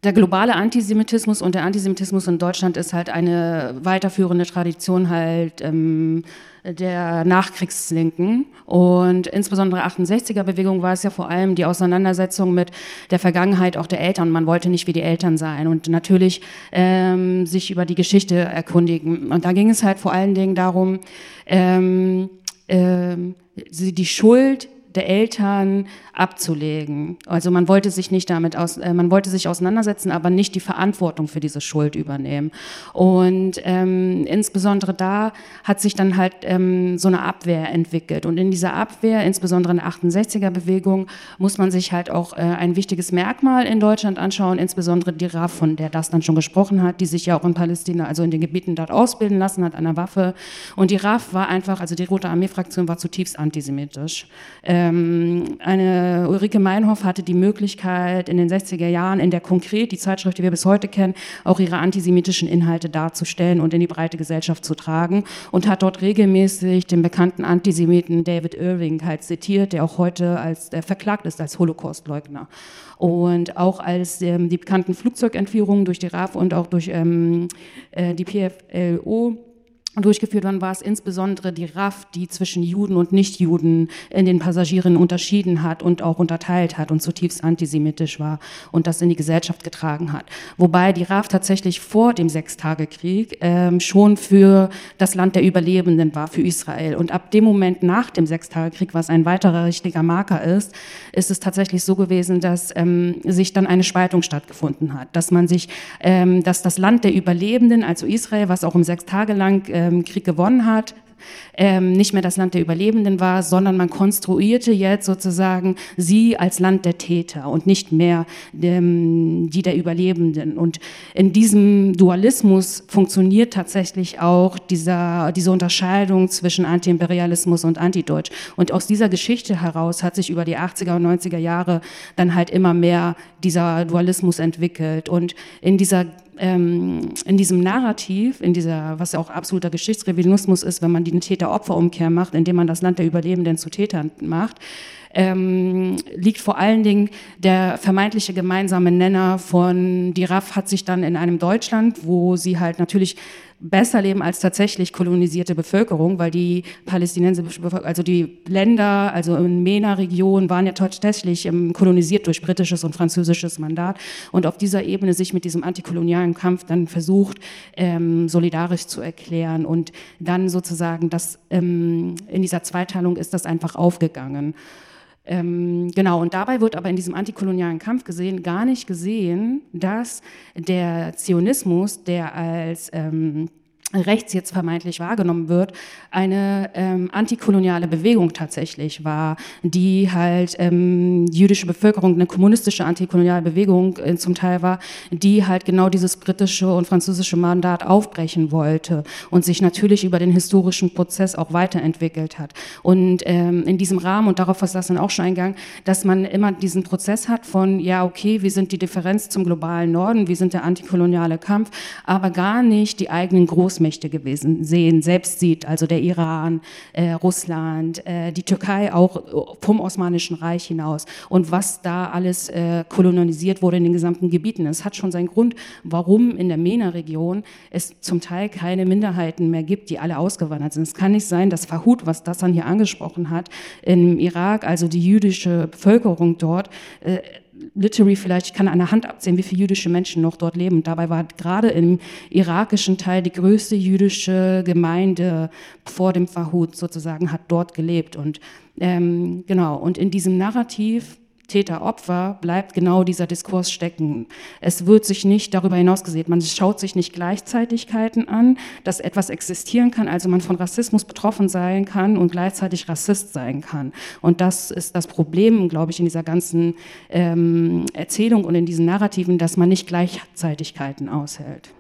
der globale Antisemitismus und der Antisemitismus in Deutschland ist halt eine weiterführende Tradition halt ähm, der Nachkriegslinken. Und insbesondere 68er-Bewegung war es ja vor allem die Auseinandersetzung mit der Vergangenheit auch der Eltern. Man wollte nicht wie die Eltern sein und natürlich ähm, sich über die Geschichte erkundigen. Und da ging es halt vor allen Dingen darum, ähm, ähm, die Schuld der Eltern abzulegen. Also man wollte sich nicht damit aus, äh, man wollte sich auseinandersetzen, aber nicht die Verantwortung für diese Schuld übernehmen. Und ähm, insbesondere da hat sich dann halt ähm, so eine Abwehr entwickelt. Und in dieser Abwehr, insbesondere in der 68er-Bewegung, muss man sich halt auch äh, ein wichtiges Merkmal in Deutschland anschauen, insbesondere die RAF, von der das dann schon gesprochen hat, die sich ja auch in Palästina, also in den Gebieten dort ausbilden lassen hat an der Waffe. Und die RAF war einfach, also die Rote Armee-Fraktion war zutiefst antisemitisch. Äh, ähm, eine Ulrike Meinhoff hatte die Möglichkeit, in den 60er Jahren in der Konkret, die Zeitschrift, die wir bis heute kennen, auch ihre antisemitischen Inhalte darzustellen und in die breite Gesellschaft zu tragen und hat dort regelmäßig den bekannten Antisemiten David Irving halt zitiert, der auch heute als der verklagt ist als Holocaustleugner. Und auch als ähm, die bekannten Flugzeugentführungen durch die RAF und auch durch ähm, äh, die PFLO durchgeführt worden war es insbesondere die RAF, die zwischen Juden und Nichtjuden in den Passagieren unterschieden hat und auch unterteilt hat und zutiefst antisemitisch war und das in die Gesellschaft getragen hat. Wobei die RAF tatsächlich vor dem Sechstagekrieg ähm, schon für das Land der Überlebenden war, für Israel. Und ab dem Moment nach dem Sechstagekrieg, was ein weiterer richtiger Marker ist, ist es tatsächlich so gewesen, dass ähm, sich dann eine Spaltung stattgefunden hat, dass man sich, ähm, dass das Land der Überlebenden, also Israel, was auch um sechs Tage lang äh, ähm, Krieg gewonnen hat, ähm, nicht mehr das Land der Überlebenden war, sondern man konstruierte jetzt sozusagen sie als Land der Täter und nicht mehr dem, die der Überlebenden. Und in diesem Dualismus funktioniert tatsächlich auch dieser, diese Unterscheidung zwischen Antiimperialismus und Antideutsch. Und aus dieser Geschichte heraus hat sich über die 80er und 90er Jahre dann halt immer mehr dieser Dualismus entwickelt. Und in dieser ähm, in diesem Narrativ, in dieser, was ja auch absoluter Geschichtsrevisionismus ist, wenn man die Täter-Opfer-Umkehr macht, indem man das Land der Überlebenden zu Tätern macht, ähm, liegt vor allen Dingen der vermeintliche gemeinsame Nenner von, die RAF hat sich dann in einem Deutschland, wo sie halt natürlich besser leben als tatsächlich kolonisierte Bevölkerung, weil die palästinensische Bevölkerung, also die Länder, also in MENA-Region waren ja tatsächlich ähm, kolonisiert durch britisches und französisches Mandat und auf dieser Ebene sich mit diesem antikolonialen Kampf dann versucht, ähm, solidarisch zu erklären und dann sozusagen das ähm, in dieser Zweiteilung ist das einfach aufgegangen. Ähm, genau, und dabei wird aber in diesem antikolonialen Kampf gesehen, gar nicht gesehen, dass der Zionismus, der als ähm, rechts jetzt vermeintlich wahrgenommen wird, eine ähm, antikoloniale Bewegung tatsächlich war, die halt ähm, jüdische Bevölkerung, eine kommunistische antikoloniale Bewegung äh, zum Teil war, die halt genau dieses britische und französische Mandat aufbrechen wollte und sich natürlich über den historischen Prozess auch weiterentwickelt hat. Und ähm, in diesem Rahmen, und darauf ist das dann auch schon eingegangen, dass man immer diesen Prozess hat von, ja, okay, wir sind die Differenz zum globalen Norden, wir sind der antikoloniale Kampf, aber gar nicht die eigenen Großmächte Großmächte gewesen sehen, selbst sieht, also der Iran, äh, Russland, äh, die Türkei auch vom Osmanischen Reich hinaus und was da alles äh, kolonialisiert wurde in den gesamten Gebieten. Es hat schon seinen Grund, warum in der MENA-Region es zum Teil keine Minderheiten mehr gibt, die alle ausgewandert sind. Es kann nicht sein, dass Fahud, was das dann hier angesprochen hat, im Irak, also die jüdische Bevölkerung dort, äh, literally vielleicht, ich kann an der Hand abzählen, wie viele jüdische Menschen noch dort leben. Dabei war gerade im irakischen Teil die größte jüdische Gemeinde vor dem Verhut sozusagen, hat dort gelebt. Und ähm, genau, und in diesem Narrativ Täter-Opfer bleibt genau dieser Diskurs stecken. Es wird sich nicht darüber hinaus gesehen. Man schaut sich nicht Gleichzeitigkeiten an, dass etwas existieren kann, also man von Rassismus betroffen sein kann und gleichzeitig Rassist sein kann. Und das ist das Problem, glaube ich, in dieser ganzen ähm, Erzählung und in diesen Narrativen, dass man nicht Gleichzeitigkeiten aushält.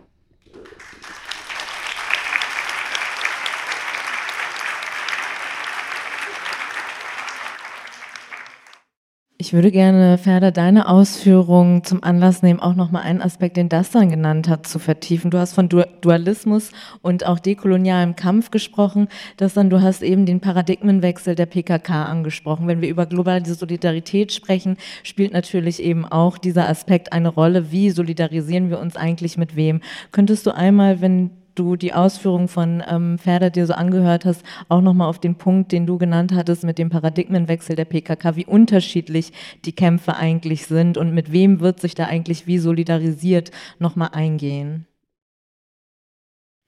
Ich würde gerne, Ferda, deine Ausführungen zum Anlass nehmen, auch nochmal einen Aspekt, den Dastan genannt hat, zu vertiefen. Du hast von Dualismus und auch dekolonialem Kampf gesprochen. Dastan, du hast eben den Paradigmenwechsel der PKK angesprochen. Wenn wir über globale Solidarität sprechen, spielt natürlich eben auch dieser Aspekt eine Rolle. Wie solidarisieren wir uns eigentlich mit wem? Könntest du einmal, wenn du die Ausführungen von ähm, Ferder dir so angehört hast, auch nochmal auf den Punkt, den du genannt hattest mit dem Paradigmenwechsel der PKK, wie unterschiedlich die Kämpfe eigentlich sind und mit wem wird sich da eigentlich wie solidarisiert, nochmal eingehen.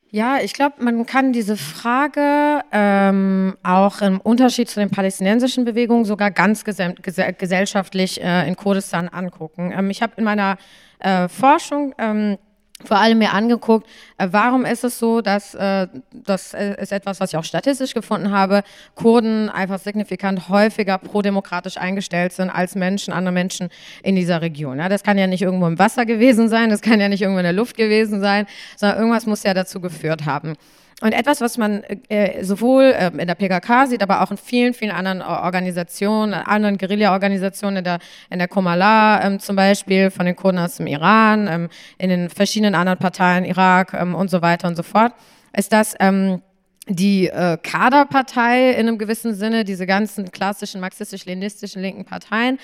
Ja, ich glaube, man kann diese Frage ähm, auch im Unterschied zu den palästinensischen Bewegungen sogar ganz gesellschaftlich äh, in Kurdistan angucken. Ähm, ich habe in meiner äh, Forschung ähm, vor allem mir angeguckt, äh, warum ist es so, dass äh, das ist etwas, was ich auch statistisch gefunden habe, Kurden einfach signifikant häufiger prodemokratisch eingestellt sind als Menschen, andere Menschen in dieser Region. Ja, das kann ja nicht irgendwo im Wasser gewesen sein, das kann ja nicht irgendwo in der Luft gewesen sein, sondern irgendwas muss ja dazu geführt haben. Und etwas, was man äh, sowohl äh, in der PKK sieht, aber auch in vielen, vielen anderen Organisationen, anderen Guerilla-Organisationen, in der, in der Komala ähm, zum Beispiel, von den Kurden aus dem Iran, ähm, in den verschiedenen anderen Parteien, Irak ähm, und so weiter und so fort, ist das ähm, die äh, Kaderpartei in einem gewissen Sinne, diese ganzen klassischen marxistisch-leninistischen linken Parteien,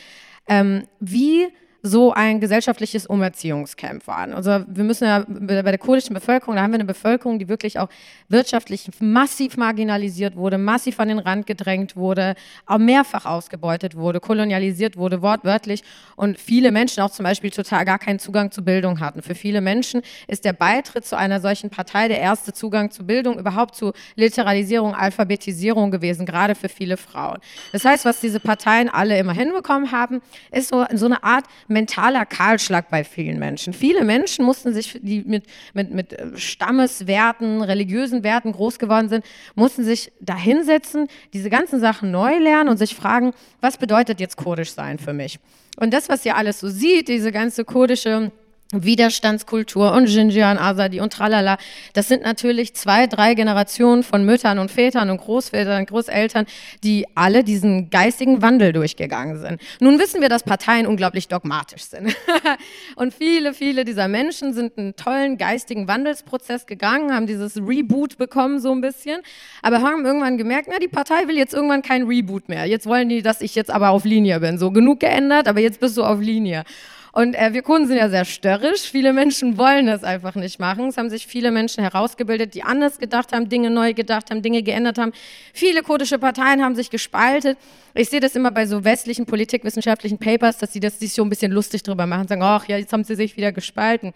ähm, wie so ein gesellschaftliches Umerziehungscamp waren. Also wir müssen ja bei der kurdischen Bevölkerung, da haben wir eine Bevölkerung, die wirklich auch wirtschaftlich massiv marginalisiert wurde, massiv an den Rand gedrängt wurde, auch mehrfach ausgebeutet wurde, kolonialisiert wurde, wortwörtlich und viele Menschen auch zum Beispiel total gar keinen Zugang zu Bildung hatten. Für viele Menschen ist der Beitritt zu einer solchen Partei der erste Zugang zu Bildung, überhaupt zu Literalisierung, Alphabetisierung gewesen, gerade für viele Frauen. Das heißt, was diese Parteien alle immer hinbekommen haben, ist so, so eine Art mentaler Kahlschlag bei vielen Menschen. Viele Menschen mussten sich, die mit, mit, mit äh, Stammeswerten, religiösen Werten groß geworden sind, mussten sich da hinsetzen, diese ganzen Sachen neu lernen und sich fragen, was bedeutet jetzt kurdisch sein für mich? Und das, was ihr alles so sieht, diese ganze kurdische Widerstandskultur und Xinjiang, Azadi und Tralala. Das sind natürlich zwei, drei Generationen von Müttern und Vätern und Großvätern und Großeltern, die alle diesen geistigen Wandel durchgegangen sind. Nun wissen wir, dass Parteien unglaublich dogmatisch sind. und viele, viele dieser Menschen sind einen tollen geistigen Wandelsprozess gegangen, haben dieses Reboot bekommen so ein bisschen, aber haben irgendwann gemerkt, na, die Partei will jetzt irgendwann kein Reboot mehr. Jetzt wollen die, dass ich jetzt aber auf Linie bin. So genug geändert, aber jetzt bist du auf Linie. Und äh, wir Kunden sind ja sehr störrisch. Viele Menschen wollen das einfach nicht machen. Es haben sich viele Menschen herausgebildet, die anders gedacht haben, Dinge neu gedacht haben, Dinge geändert haben. Viele kurdische Parteien haben sich gespaltet. Ich sehe das immer bei so westlichen politikwissenschaftlichen Papers, dass sie das sich so ein bisschen lustig drüber machen, sagen, ach ja, jetzt haben sie sich wieder gespalten.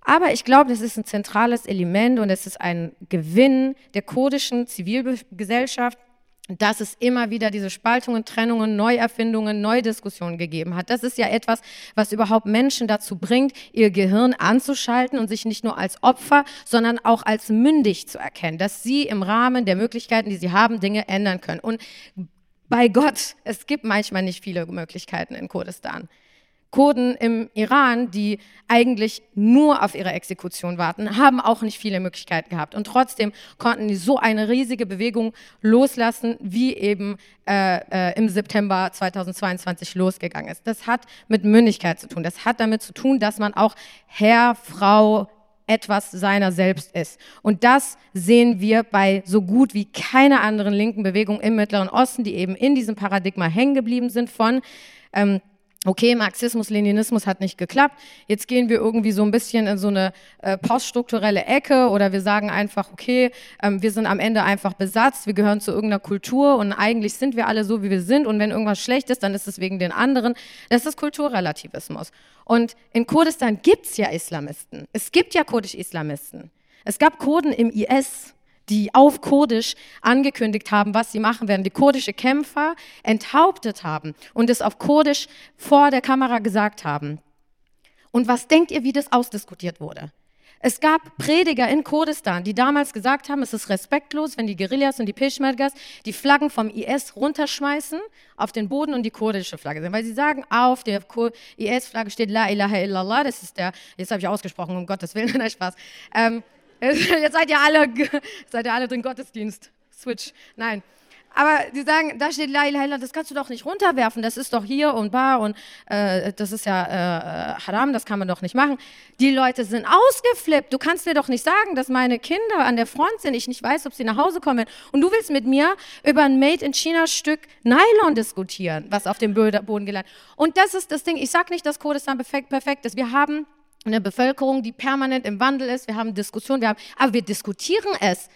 Aber ich glaube, das ist ein zentrales Element und es ist ein Gewinn der kurdischen Zivilgesellschaft, dass es immer wieder diese Spaltungen, Trennungen, Neuerfindungen, Neudiskussionen gegeben hat. Das ist ja etwas, was überhaupt Menschen dazu bringt, ihr Gehirn anzuschalten und sich nicht nur als Opfer, sondern auch als mündig zu erkennen, dass sie im Rahmen der Möglichkeiten, die sie haben, Dinge ändern können. Und bei Gott, es gibt manchmal nicht viele Möglichkeiten in Kurdistan. Kurden im Iran, die eigentlich nur auf ihre Exekution warten, haben auch nicht viele Möglichkeiten gehabt. Und trotzdem konnten die so eine riesige Bewegung loslassen, wie eben äh, äh, im September 2022 losgegangen ist. Das hat mit Mündigkeit zu tun. Das hat damit zu tun, dass man auch Herr, Frau, etwas seiner selbst ist. Und das sehen wir bei so gut wie keiner anderen linken Bewegung im Mittleren Osten, die eben in diesem Paradigma hängen geblieben sind von ähm, okay, Marxismus, Leninismus hat nicht geklappt, jetzt gehen wir irgendwie so ein bisschen in so eine äh, poststrukturelle Ecke oder wir sagen einfach, okay, ähm, wir sind am Ende einfach besetzt, wir gehören zu irgendeiner Kultur und eigentlich sind wir alle so, wie wir sind und wenn irgendwas schlecht ist, dann ist es wegen den anderen. Das ist Kulturrelativismus. Und in Kurdistan gibt es ja Islamisten. Es gibt ja kurdisch-Islamisten. Es gab Kurden im IS die auf Kurdisch angekündigt haben, was sie machen werden, die kurdische Kämpfer enthauptet haben und es auf Kurdisch vor der Kamera gesagt haben. Und was denkt ihr, wie das ausdiskutiert wurde? Es gab Prediger in Kurdistan, die damals gesagt haben, es ist respektlos, wenn die Guerillas und die Peschmergas die Flaggen vom IS runterschmeißen auf den Boden und die kurdische Flagge sind. Weil sie sagen, auf der IS-Flagge steht La ilaha illallah, das ist der, jetzt habe ich ausgesprochen, um Gottes Willen, nein, Spaß. Ähm, Jetzt seid ihr alle, seid ihr alle drin Gottesdienst. Switch. Nein. Aber die sagen, da steht La ilaha das kannst du doch nicht runterwerfen, das ist doch hier und bar und äh, das ist ja äh, Haram, das kann man doch nicht machen. Die Leute sind ausgeflippt. Du kannst mir doch nicht sagen, dass meine Kinder an der Front sind, ich nicht weiß, ob sie nach Hause kommen. Und du willst mit mir über ein Made in China Stück Nylon diskutieren, was auf dem Boden gelandet. Und das ist das Ding. Ich sage nicht, dass Kurdistan perfekt, perfekt ist. Wir haben eine Bevölkerung, die permanent im Wandel ist. Wir haben Diskussionen, wir haben, aber wir diskutieren es.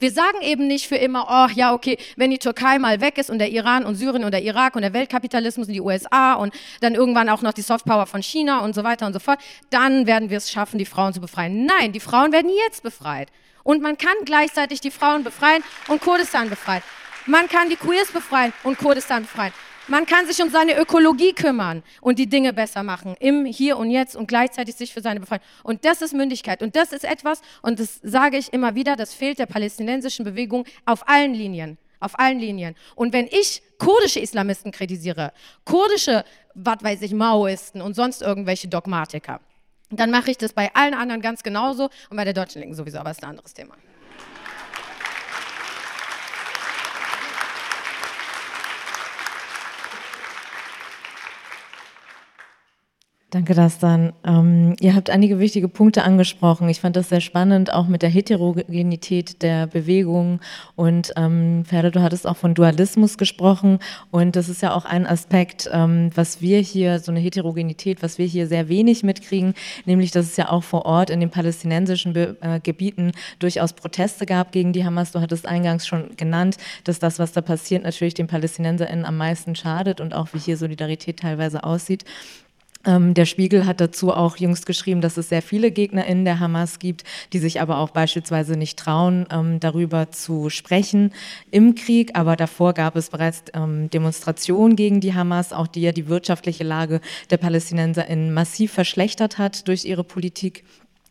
Wir sagen eben nicht für immer, oh ja, okay, wenn die Türkei mal weg ist und der Iran und Syrien und der Irak und der Weltkapitalismus und die USA und dann irgendwann auch noch die Softpower von China und so weiter und so fort, dann werden wir es schaffen, die Frauen zu befreien. Nein, die Frauen werden jetzt befreit. Und man kann gleichzeitig die Frauen befreien und Kurdistan befreien. Man kann die Queers befreien und Kurdistan befreien. Man kann sich um seine Ökologie kümmern und die Dinge besser machen, im Hier und Jetzt und gleichzeitig sich für seine Befreiung. Und das ist Mündigkeit. Und das ist etwas, und das sage ich immer wieder, das fehlt der palästinensischen Bewegung auf allen Linien. Auf allen Linien. Und wenn ich kurdische Islamisten kritisiere, kurdische, was weiß ich, Maoisten und sonst irgendwelche Dogmatiker, dann mache ich das bei allen anderen ganz genauso und bei der deutschen Linken sowieso, aber ist ein anderes Thema. Danke, Dastan. Ähm, ihr habt einige wichtige Punkte angesprochen. Ich fand das sehr spannend, auch mit der Heterogenität der Bewegung. Und ähm, Ferda, du hattest auch von Dualismus gesprochen. Und das ist ja auch ein Aspekt, ähm, was wir hier, so eine Heterogenität, was wir hier sehr wenig mitkriegen, nämlich, dass es ja auch vor Ort in den palästinensischen Be äh, Gebieten durchaus Proteste gab gegen die Hamas. Du hattest eingangs schon genannt, dass das, was da passiert, natürlich den PalästinenserInnen am meisten schadet und auch wie hier Solidarität teilweise aussieht. Ähm, der Spiegel hat dazu auch jüngst geschrieben, dass es sehr viele Gegner in der Hamas gibt, die sich aber auch beispielsweise nicht trauen, ähm, darüber zu sprechen im Krieg. Aber davor gab es bereits ähm, Demonstrationen gegen die Hamas, auch die ja die wirtschaftliche Lage der PalästinenserInnen massiv verschlechtert hat durch ihre Politik.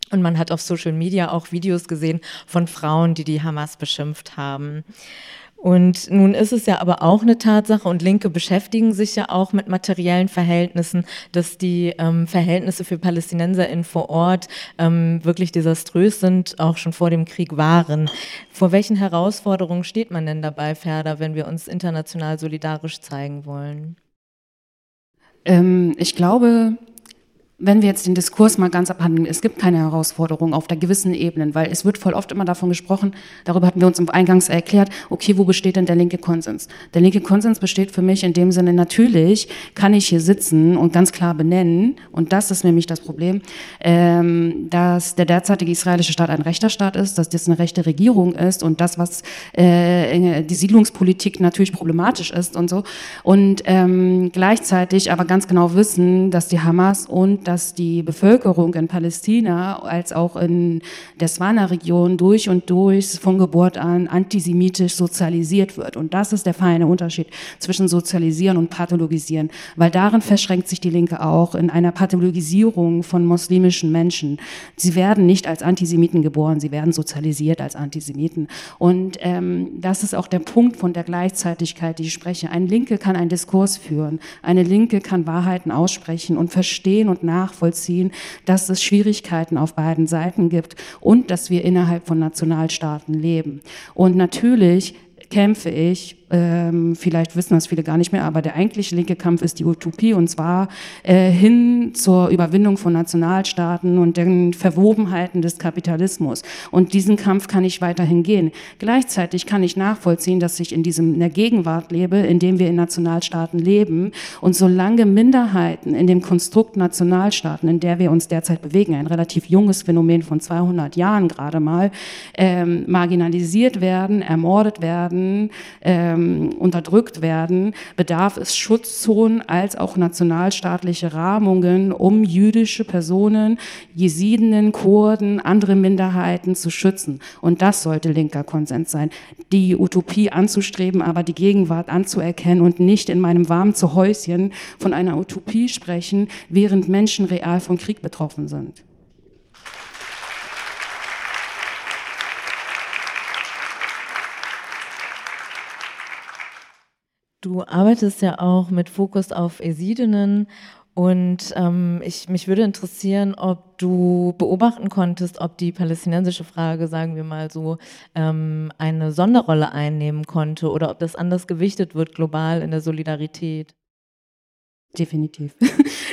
Und man hat auf Social Media auch Videos gesehen von Frauen, die die Hamas beschimpft haben. Und nun ist es ja aber auch eine Tatsache und Linke beschäftigen sich ja auch mit materiellen Verhältnissen, dass die ähm, Verhältnisse für PalästinenserInnen vor Ort ähm, wirklich desaströs sind, auch schon vor dem Krieg waren. Vor welchen Herausforderungen steht man denn dabei, Ferda, wenn wir uns international solidarisch zeigen wollen? Ähm, ich glaube, wenn wir jetzt den Diskurs mal ganz abhandeln, es gibt keine Herausforderung auf der gewissen Ebene, weil es wird voll oft immer davon gesprochen, darüber hatten wir uns im Eingangs erklärt, okay, wo besteht denn der linke Konsens? Der linke Konsens besteht für mich in dem Sinne, natürlich kann ich hier sitzen und ganz klar benennen, und das ist nämlich das Problem, ähm, dass der derzeitige israelische Staat ein rechter Staat ist, dass das eine rechte Regierung ist und das, was äh, die Siedlungspolitik natürlich problematisch ist und so. Und ähm, gleichzeitig aber ganz genau wissen, dass die Hamas und dass die Bevölkerung in Palästina als auch in der Swana-Region durch und durch von Geburt an antisemitisch sozialisiert wird. Und das ist der feine Unterschied zwischen sozialisieren und pathologisieren, weil darin verschränkt sich die Linke auch in einer Pathologisierung von muslimischen Menschen. Sie werden nicht als Antisemiten geboren, sie werden sozialisiert als Antisemiten. Und ähm, das ist auch der Punkt von der Gleichzeitigkeit, die ich spreche. Ein Linke kann einen Diskurs führen, eine Linke kann Wahrheiten aussprechen und verstehen und nachdenken nachvollziehen, dass es Schwierigkeiten auf beiden Seiten gibt und dass wir innerhalb von Nationalstaaten leben. Und natürlich kämpfe ich ähm, vielleicht wissen das viele gar nicht mehr, aber der eigentliche linke Kampf ist die Utopie und zwar äh, hin zur Überwindung von Nationalstaaten und den Verwobenheiten des Kapitalismus. Und diesen Kampf kann ich weiterhin gehen. Gleichzeitig kann ich nachvollziehen, dass ich in diesem in der Gegenwart lebe, in dem wir in Nationalstaaten leben und solange Minderheiten in dem Konstrukt Nationalstaaten, in der wir uns derzeit bewegen, ein relativ junges Phänomen von 200 Jahren gerade mal, ähm, marginalisiert werden, ermordet werden, ähm, ähm, unterdrückt werden, bedarf es Schutzzonen als auch nationalstaatliche Rahmungen, um jüdische Personen, Jesiden, Kurden, andere Minderheiten zu schützen. Und das sollte linker Konsens sein. Die Utopie anzustreben, aber die Gegenwart anzuerkennen und nicht in meinem warmen Zuhäuschen von einer Utopie sprechen, während Menschen real von Krieg betroffen sind. Du arbeitest ja auch mit Fokus auf Esidinnen und ähm, ich, mich würde interessieren, ob du beobachten konntest, ob die palästinensische Frage, sagen wir mal so, ähm, eine Sonderrolle einnehmen konnte oder ob das anders gewichtet wird global in der Solidarität. Definitiv.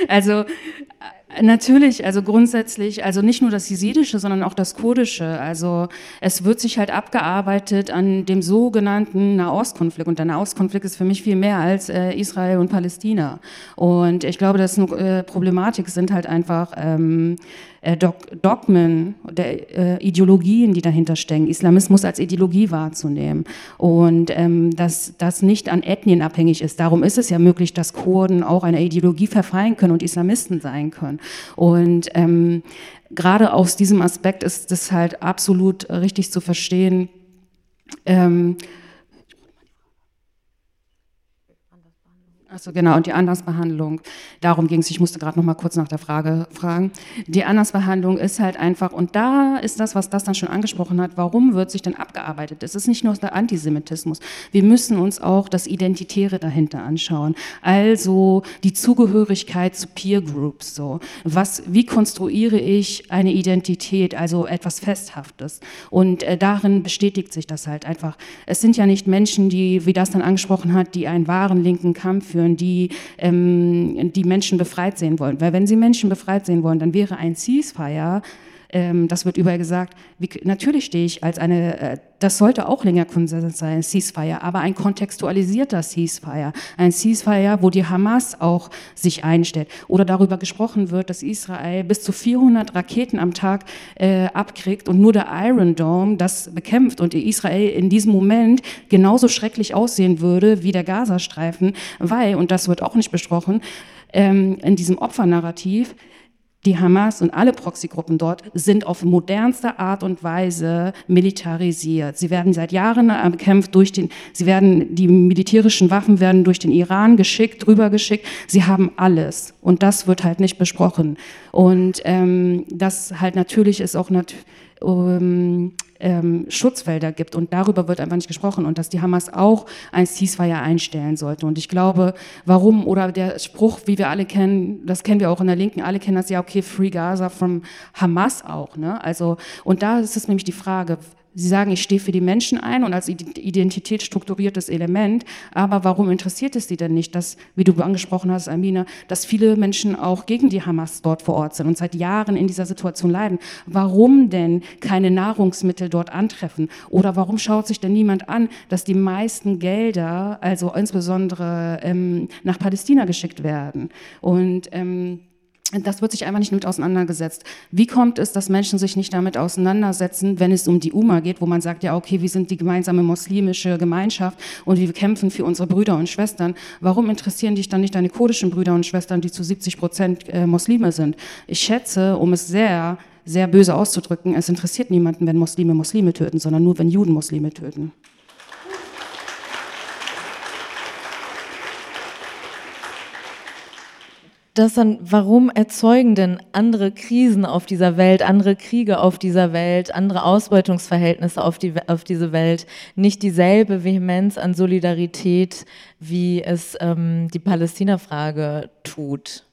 Also Natürlich, also grundsätzlich, also nicht nur das Jesidische, sondern auch das Kurdische. Also es wird sich halt abgearbeitet an dem sogenannten Nahostkonflikt. Und der Nahostkonflikt ist für mich viel mehr als äh, Israel und Palästina. Und ich glaube, das äh, Problematik sind halt einfach ähm, äh, Dogmen, der, äh, Ideologien, die dahinter stecken, Islamismus als Ideologie wahrzunehmen und ähm, dass das nicht an Ethnien abhängig ist. Darum ist es ja möglich, dass Kurden auch einer Ideologie verfallen können und Islamisten sein können. Und ähm, gerade aus diesem Aspekt ist es halt absolut richtig zu verstehen. Ähm, Achso, genau, und die Andersbehandlung, darum ging es, ich musste gerade noch mal kurz nach der Frage fragen. Die Andersbehandlung ist halt einfach, und da ist das, was das dann schon angesprochen hat, warum wird sich denn abgearbeitet? Es ist nicht nur der Antisemitismus, wir müssen uns auch das Identitäre dahinter anschauen, also die Zugehörigkeit zu Peer Groups, so. Was, wie konstruiere ich eine Identität, also etwas Festhaftes? Und äh, darin bestätigt sich das halt einfach. Es sind ja nicht Menschen, die, wie das dann angesprochen hat, die einen wahren linken Kampf führen, führen, die ähm, die Menschen befreit sehen wollen. Weil wenn sie Menschen befreit sehen wollen, dann wäre ein Ceasefire ähm, das wird überall gesagt, wie, natürlich stehe ich als eine, äh, das sollte auch länger Konsens sein, Ceasefire, aber ein kontextualisierter Ceasefire, ein Ceasefire, wo die Hamas auch sich einstellt. Oder darüber gesprochen wird, dass Israel bis zu 400 Raketen am Tag äh, abkriegt und nur der Iron Dome das bekämpft und Israel in diesem Moment genauso schrecklich aussehen würde wie der Gazastreifen, weil, und das wird auch nicht besprochen, ähm, in diesem Opfernarrativ, die Hamas und alle Proxygruppen dort sind auf modernste Art und Weise militarisiert. Sie werden seit Jahren bekämpft durch den, sie werden, die militärischen Waffen werden durch den Iran geschickt, drüber geschickt. Sie haben alles. Und das wird halt nicht besprochen. Und ähm, das halt natürlich ist auch natürlich, ähm, ähm, Schutzwälder gibt und darüber wird einfach nicht gesprochen und dass die Hamas auch ein Ceasefire einstellen sollte. Und ich glaube, warum oder der Spruch, wie wir alle kennen, das kennen wir auch in der Linken, alle kennen das ja, okay, Free Gaza from Hamas auch. Ne? Also, und da ist es nämlich die Frage, Sie sagen, ich stehe für die Menschen ein und als Identität strukturiertes Element, aber warum interessiert es Sie denn nicht, dass, wie du angesprochen hast, Amina, dass viele Menschen auch gegen die Hamas dort vor Ort sind und seit Jahren in dieser Situation leiden? Warum denn keine Nahrungsmittel dort antreffen? Oder warum schaut sich denn niemand an, dass die meisten Gelder, also insbesondere ähm, nach Palästina geschickt werden? Und ähm, das wird sich einfach nicht mit auseinandergesetzt. Wie kommt es, dass Menschen sich nicht damit auseinandersetzen, wenn es um die UMA geht, wo man sagt, ja, okay, wir sind die gemeinsame muslimische Gemeinschaft und wir kämpfen für unsere Brüder und Schwestern. Warum interessieren dich dann nicht deine kurdischen Brüder und Schwestern, die zu 70 Prozent äh, Muslime sind? Ich schätze, um es sehr, sehr böse auszudrücken, es interessiert niemanden, wenn Muslime Muslime töten, sondern nur, wenn Juden Muslime töten. Das dann, warum erzeugen denn andere Krisen auf dieser Welt, andere Kriege auf dieser Welt, andere Ausbeutungsverhältnisse auf, die, auf diese Welt nicht dieselbe Vehemenz an Solidarität, wie es ähm, die Palästina-Frage tut?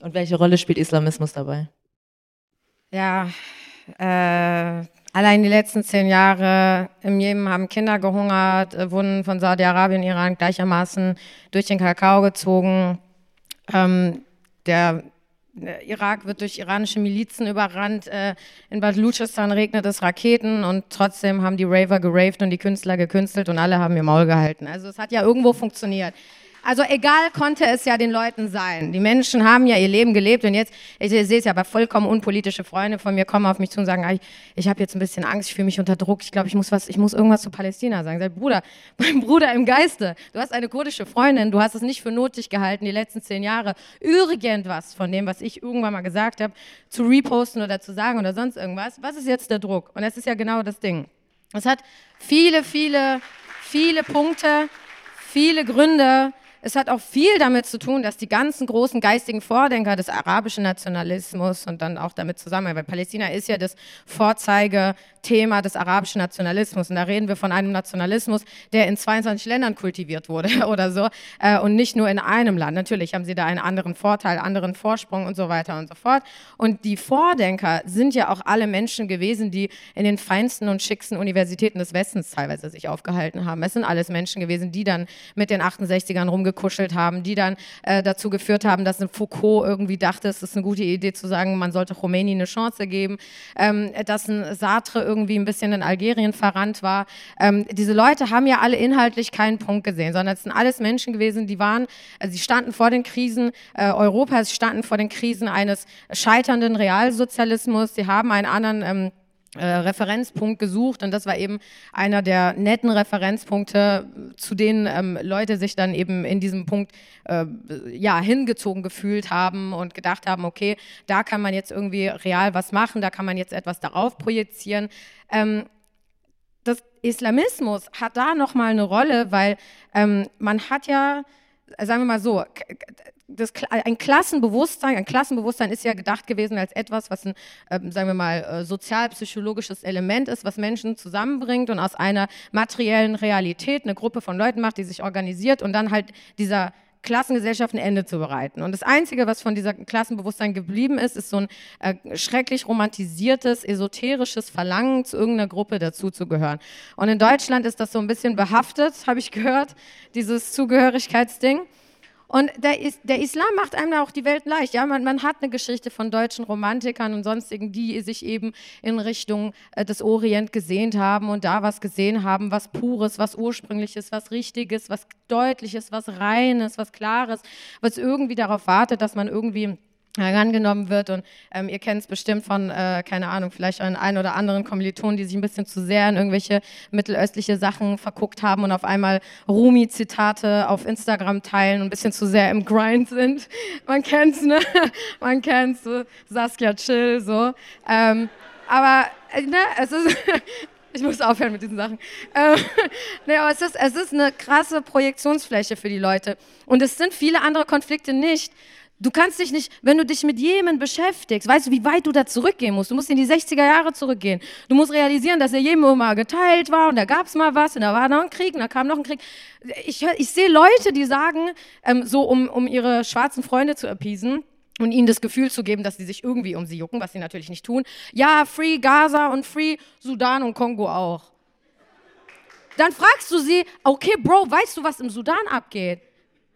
Und welche Rolle spielt Islamismus dabei? Ja, äh, allein die letzten zehn Jahre im Jemen haben Kinder gehungert, äh, wurden von Saudi-Arabien, Iran gleichermaßen durch den Kakao gezogen ähm, der, der, Irak wird durch iranische Milizen überrannt. Äh, in Baluchistan regnet es Raketen und trotzdem haben die Raver geraved und die Künstler gekünstelt und alle haben ihr Maul gehalten. Also es hat ja irgendwo funktioniert. Also egal konnte es ja den Leuten sein. Die Menschen haben ja ihr Leben gelebt und jetzt, ich, ich sehe es ja, aber vollkommen unpolitische Freunde von mir kommen auf mich zu und sagen, ich, ich habe jetzt ein bisschen Angst, ich fühle mich unter Druck, ich glaube, ich muss was, ich muss irgendwas zu Palästina sagen. Sag, Bruder, mein Bruder im Geiste, du hast eine kurdische Freundin, du hast es nicht für nötig gehalten, die letzten zehn Jahre irgendwas von dem, was ich irgendwann mal gesagt habe, zu reposten oder zu sagen oder sonst irgendwas. Was ist jetzt der Druck? Und das ist ja genau das Ding. Es hat viele, viele, viele Punkte, viele Gründe, es hat auch viel damit zu tun, dass die ganzen großen geistigen Vordenker des arabischen Nationalismus und dann auch damit zusammen, weil Palästina ist ja das Vorzeigethema des arabischen Nationalismus und da reden wir von einem Nationalismus, der in 22 Ländern kultiviert wurde oder so äh, und nicht nur in einem Land. Natürlich haben sie da einen anderen Vorteil, anderen Vorsprung und so weiter und so fort. Und die Vordenker sind ja auch alle Menschen gewesen, die in den feinsten und schicksten Universitäten des Westens teilweise sich aufgehalten haben. Es sind alles Menschen gewesen, die dann mit den 68ern rumgekommen rumgekuschelt haben, die dann äh, dazu geführt haben, dass ein Foucault irgendwie dachte, es ist eine gute Idee zu sagen, man sollte Khomeini eine Chance geben, ähm, dass ein Sartre irgendwie ein bisschen in Algerien verrannt war. Ähm, diese Leute haben ja alle inhaltlich keinen Punkt gesehen, sondern es sind alles Menschen gewesen, die waren, also sie standen vor den Krisen äh, Europas, sie standen vor den Krisen eines scheiternden Realsozialismus, sie haben einen anderen ähm, äh, Referenzpunkt gesucht und das war eben einer der netten Referenzpunkte, zu denen ähm, Leute sich dann eben in diesem Punkt äh, ja hingezogen gefühlt haben und gedacht haben, okay, da kann man jetzt irgendwie real was machen, da kann man jetzt etwas darauf projizieren. Ähm, das Islamismus hat da noch mal eine Rolle, weil ähm, man hat ja sagen wir mal so, das, ein Klassenbewusstsein, ein Klassenbewusstsein ist ja gedacht gewesen als etwas, was ein, äh, sagen wir mal, äh, sozialpsychologisches Element ist, was Menschen zusammenbringt und aus einer materiellen Realität eine Gruppe von Leuten macht, die sich organisiert und dann halt dieser Klassengesellschaft ein Ende zu bereiten. Und das Einzige, was von dieser Klassenbewusstsein geblieben ist, ist so ein äh, schrecklich romantisiertes, esoterisches Verlangen, zu irgendeiner Gruppe dazuzugehören. Und in Deutschland ist das so ein bisschen behaftet, habe ich gehört, dieses Zugehörigkeitsding. Und der, Is der, Islam macht einem auch die Welt leicht. Ja, man, man, hat eine Geschichte von deutschen Romantikern und sonstigen, die sich eben in Richtung äh, des Orient gesehnt haben und da was gesehen haben, was Pures, was Ursprüngliches, was Richtiges, was Deutliches, was Reines, was Klares, was irgendwie darauf wartet, dass man irgendwie herangenommen wird. Und ähm, ihr kennt es bestimmt von, äh, keine Ahnung, vielleicht einen, einen oder anderen Kommilitonen, die sich ein bisschen zu sehr in irgendwelche mittelöstliche Sachen verguckt haben und auf einmal Rumi-Zitate auf Instagram teilen und ein bisschen zu sehr im Grind sind. Man kennt's, ne? Man kennt's, so Saskia Chill, so. Ähm, aber, äh, ne, es ist... Ich muss aufhören mit diesen Sachen. Ähm, nee, aber es ist, es ist eine krasse Projektionsfläche für die Leute. Und es sind viele andere Konflikte nicht. Du kannst dich nicht, wenn du dich mit Jemen beschäftigst, weißt du, wie weit du da zurückgehen musst? Du musst in die 60er Jahre zurückgehen. Du musst realisieren, dass der Jemen mal geteilt war und da gab es mal was und da war noch ein Krieg und da kam noch ein Krieg. Ich, ich sehe Leute, die sagen, ähm, so um, um ihre schwarzen Freunde zu appeasen, und ihnen das Gefühl zu geben, dass sie sich irgendwie um sie jucken, was sie natürlich nicht tun. Ja, Free Gaza und Free Sudan und Kongo auch. Dann fragst du sie, okay, Bro, weißt du, was im Sudan abgeht?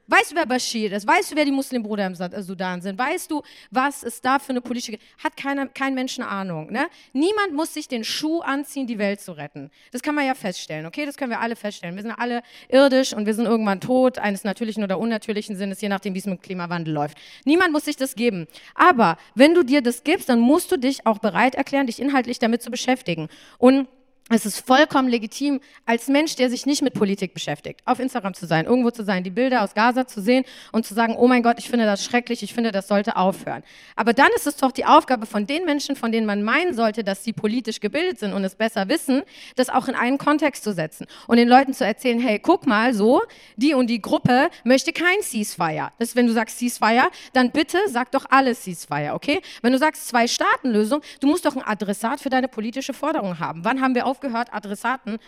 Weißt du, wer Bashir ist? Weißt du, wer die Muslimbrüder im äh, Sudan sind? Weißt du, was es da für eine politische... Hat keiner, kein Mensch eine Ahnung. Ne? Niemand muss sich den Schuh anziehen, die Welt zu retten. Das kann man ja feststellen, okay? Das können wir alle feststellen. Wir sind alle irdisch und wir sind irgendwann tot, eines natürlichen oder unnatürlichen Sinnes, je nachdem, wie es mit dem Klimawandel läuft. Niemand muss sich das geben. Aber wenn du dir das gibst, dann musst du dich auch bereit erklären, dich inhaltlich damit zu beschäftigen. Und es ist vollkommen legitim, als Mensch, der sich nicht mit Politik beschäftigt, auf Instagram zu sein, irgendwo zu sein, die Bilder aus Gaza zu sehen und zu sagen, oh mein Gott, ich finde das schrecklich, ich finde, das sollte aufhören. Aber dann ist es doch die Aufgabe von den Menschen, von denen man meinen sollte, dass sie politisch gebildet sind und es besser wissen, das auch in einen Kontext zu setzen und den Leuten zu erzählen, hey, guck mal, so, die und die Gruppe möchte kein Ceasefire. Das ist, wenn du sagst Ceasefire, dann bitte sag doch alles Ceasefire, okay? Wenn du sagst Zwei-Staaten-Lösung, du musst doch ein Adressat für deine politische Forderung haben. Wann haben wir aufgehört, Adressaten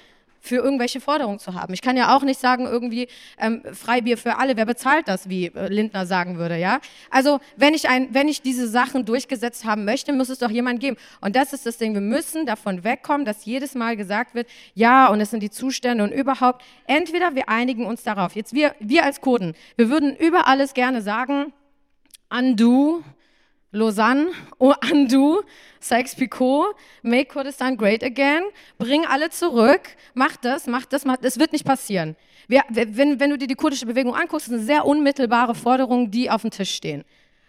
für irgendwelche Forderungen zu haben. Ich kann ja auch nicht sagen, irgendwie ähm, Freibier für alle, wer bezahlt das, wie äh, Lindner sagen würde, ja? Also, wenn ich, ein, wenn ich diese Sachen durchgesetzt haben möchte, muss es doch jemand geben. Und das ist das Ding, wir müssen davon wegkommen, dass jedes Mal gesagt wird, ja, und es sind die Zustände und überhaupt, entweder wir einigen uns darauf. Jetzt wir, wir als Kurden, wir würden über alles gerne sagen, undo, Lausanne, undo, Sykes-Picot, make Kurdistan great again, bring alle zurück, mach das, mach das, mach, das wird nicht passieren. Wir, wenn, wenn du dir die kurdische Bewegung anguckst, ist eine sehr unmittelbare Forderung, die auf dem Tisch stehen.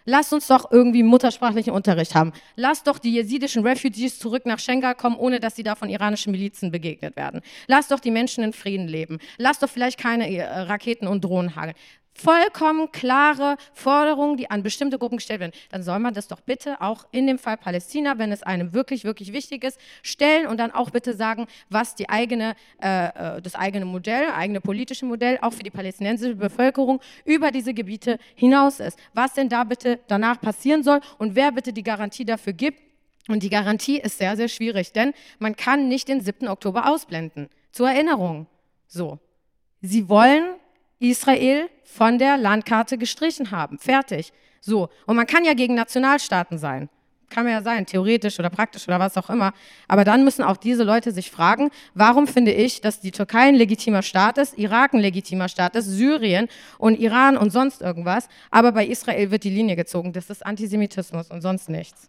Lass uns doch irgendwie muttersprachlichen Unterricht haben. Lass doch die jesidischen Refugees zurück nach Schengen kommen, ohne dass sie da von iranischen Milizen begegnet werden. Lass doch die Menschen in Frieden leben. Lass doch vielleicht keine äh, Raketen und Drohnen hageln vollkommen klare Forderungen, die an bestimmte Gruppen gestellt werden, dann soll man das doch bitte auch in dem Fall Palästina, wenn es einem wirklich, wirklich wichtig ist, stellen und dann auch bitte sagen, was die eigene, äh, äh das eigene Modell, eigene politische Modell auch für die palästinensische Bevölkerung über diese Gebiete hinaus ist. Was denn da bitte danach passieren soll und wer bitte die Garantie dafür gibt. Und die Garantie ist sehr, sehr schwierig, denn man kann nicht den 7. Oktober ausblenden. Zur Erinnerung. So. Sie wollen Israel von der Landkarte gestrichen haben. Fertig. So. Und man kann ja gegen Nationalstaaten sein. Kann man ja sein, theoretisch oder praktisch oder was auch immer. Aber dann müssen auch diese Leute sich fragen, warum finde ich, dass die Türkei ein legitimer Staat ist, Irak ein legitimer Staat ist, Syrien und Iran und sonst irgendwas. Aber bei Israel wird die Linie gezogen. Das ist Antisemitismus und sonst nichts.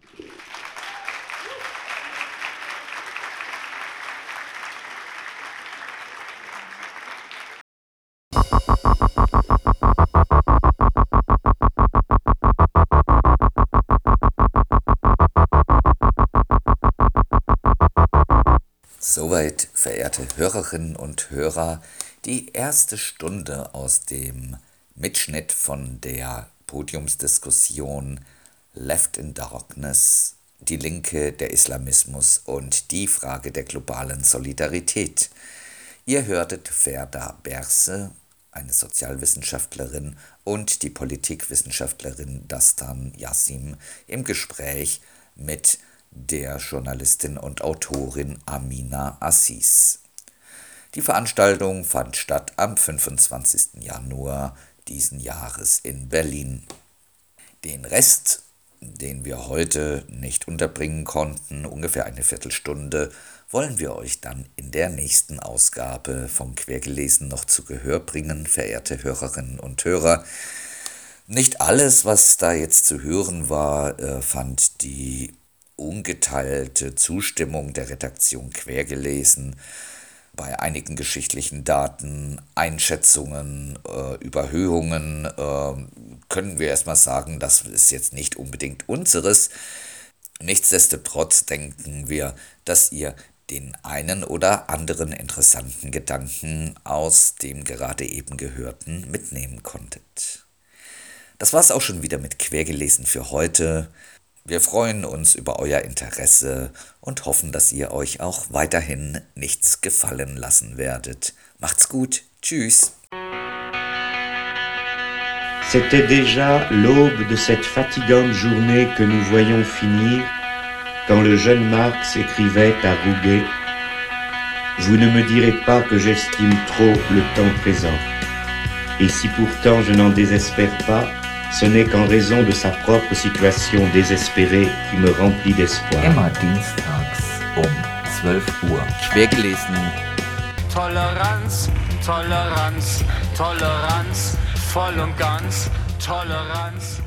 Soweit, verehrte Hörerinnen und Hörer, die erste Stunde aus dem Mitschnitt von der Podiumsdiskussion Left in Darkness, die Linke, der Islamismus und die Frage der globalen Solidarität. Ihr hörtet Ferda Berse, eine Sozialwissenschaftlerin, und die Politikwissenschaftlerin Dastan Yassim im Gespräch mit der Journalistin und Autorin Amina Assis. Die Veranstaltung fand statt am 25. Januar diesen Jahres in Berlin. Den Rest, den wir heute nicht unterbringen konnten, ungefähr eine Viertelstunde, wollen wir euch dann in der nächsten Ausgabe vom Quergelesen noch zu Gehör bringen, verehrte Hörerinnen und Hörer. Nicht alles, was da jetzt zu hören war, äh, fand die ungeteilte Zustimmung der Redaktion Quergelesen bei einigen geschichtlichen Daten, Einschätzungen, äh, Überhöhungen äh, können wir erstmal sagen, das ist jetzt nicht unbedingt unseres. Nichtsdestotrotz denken wir, dass ihr den einen oder anderen interessanten Gedanken aus dem gerade eben gehörten mitnehmen konntet. Das war's auch schon wieder mit Quergelesen für heute. Wir freuen uns über euer Interesse und hoffen, dass ihr euch auch weiterhin nichts gefallen lassen werdet. Macht's gut. Tschüss. C'était déjà l'aube de cette fatigante journée que nous voyons finir quand le jeune Marx écrivait à Rouget Vous ne me direz pas que j'estime trop le temps présent. Et si pourtant je n'en désespère pas, ce n'est qu'en raison de sa propre situation désespérée qui me remplit d'espoir. Immer dienstags um 12 Uhr. Quergelesen. Toleranz, Toleranz, Toleranz, voll und ganz, Toleranz.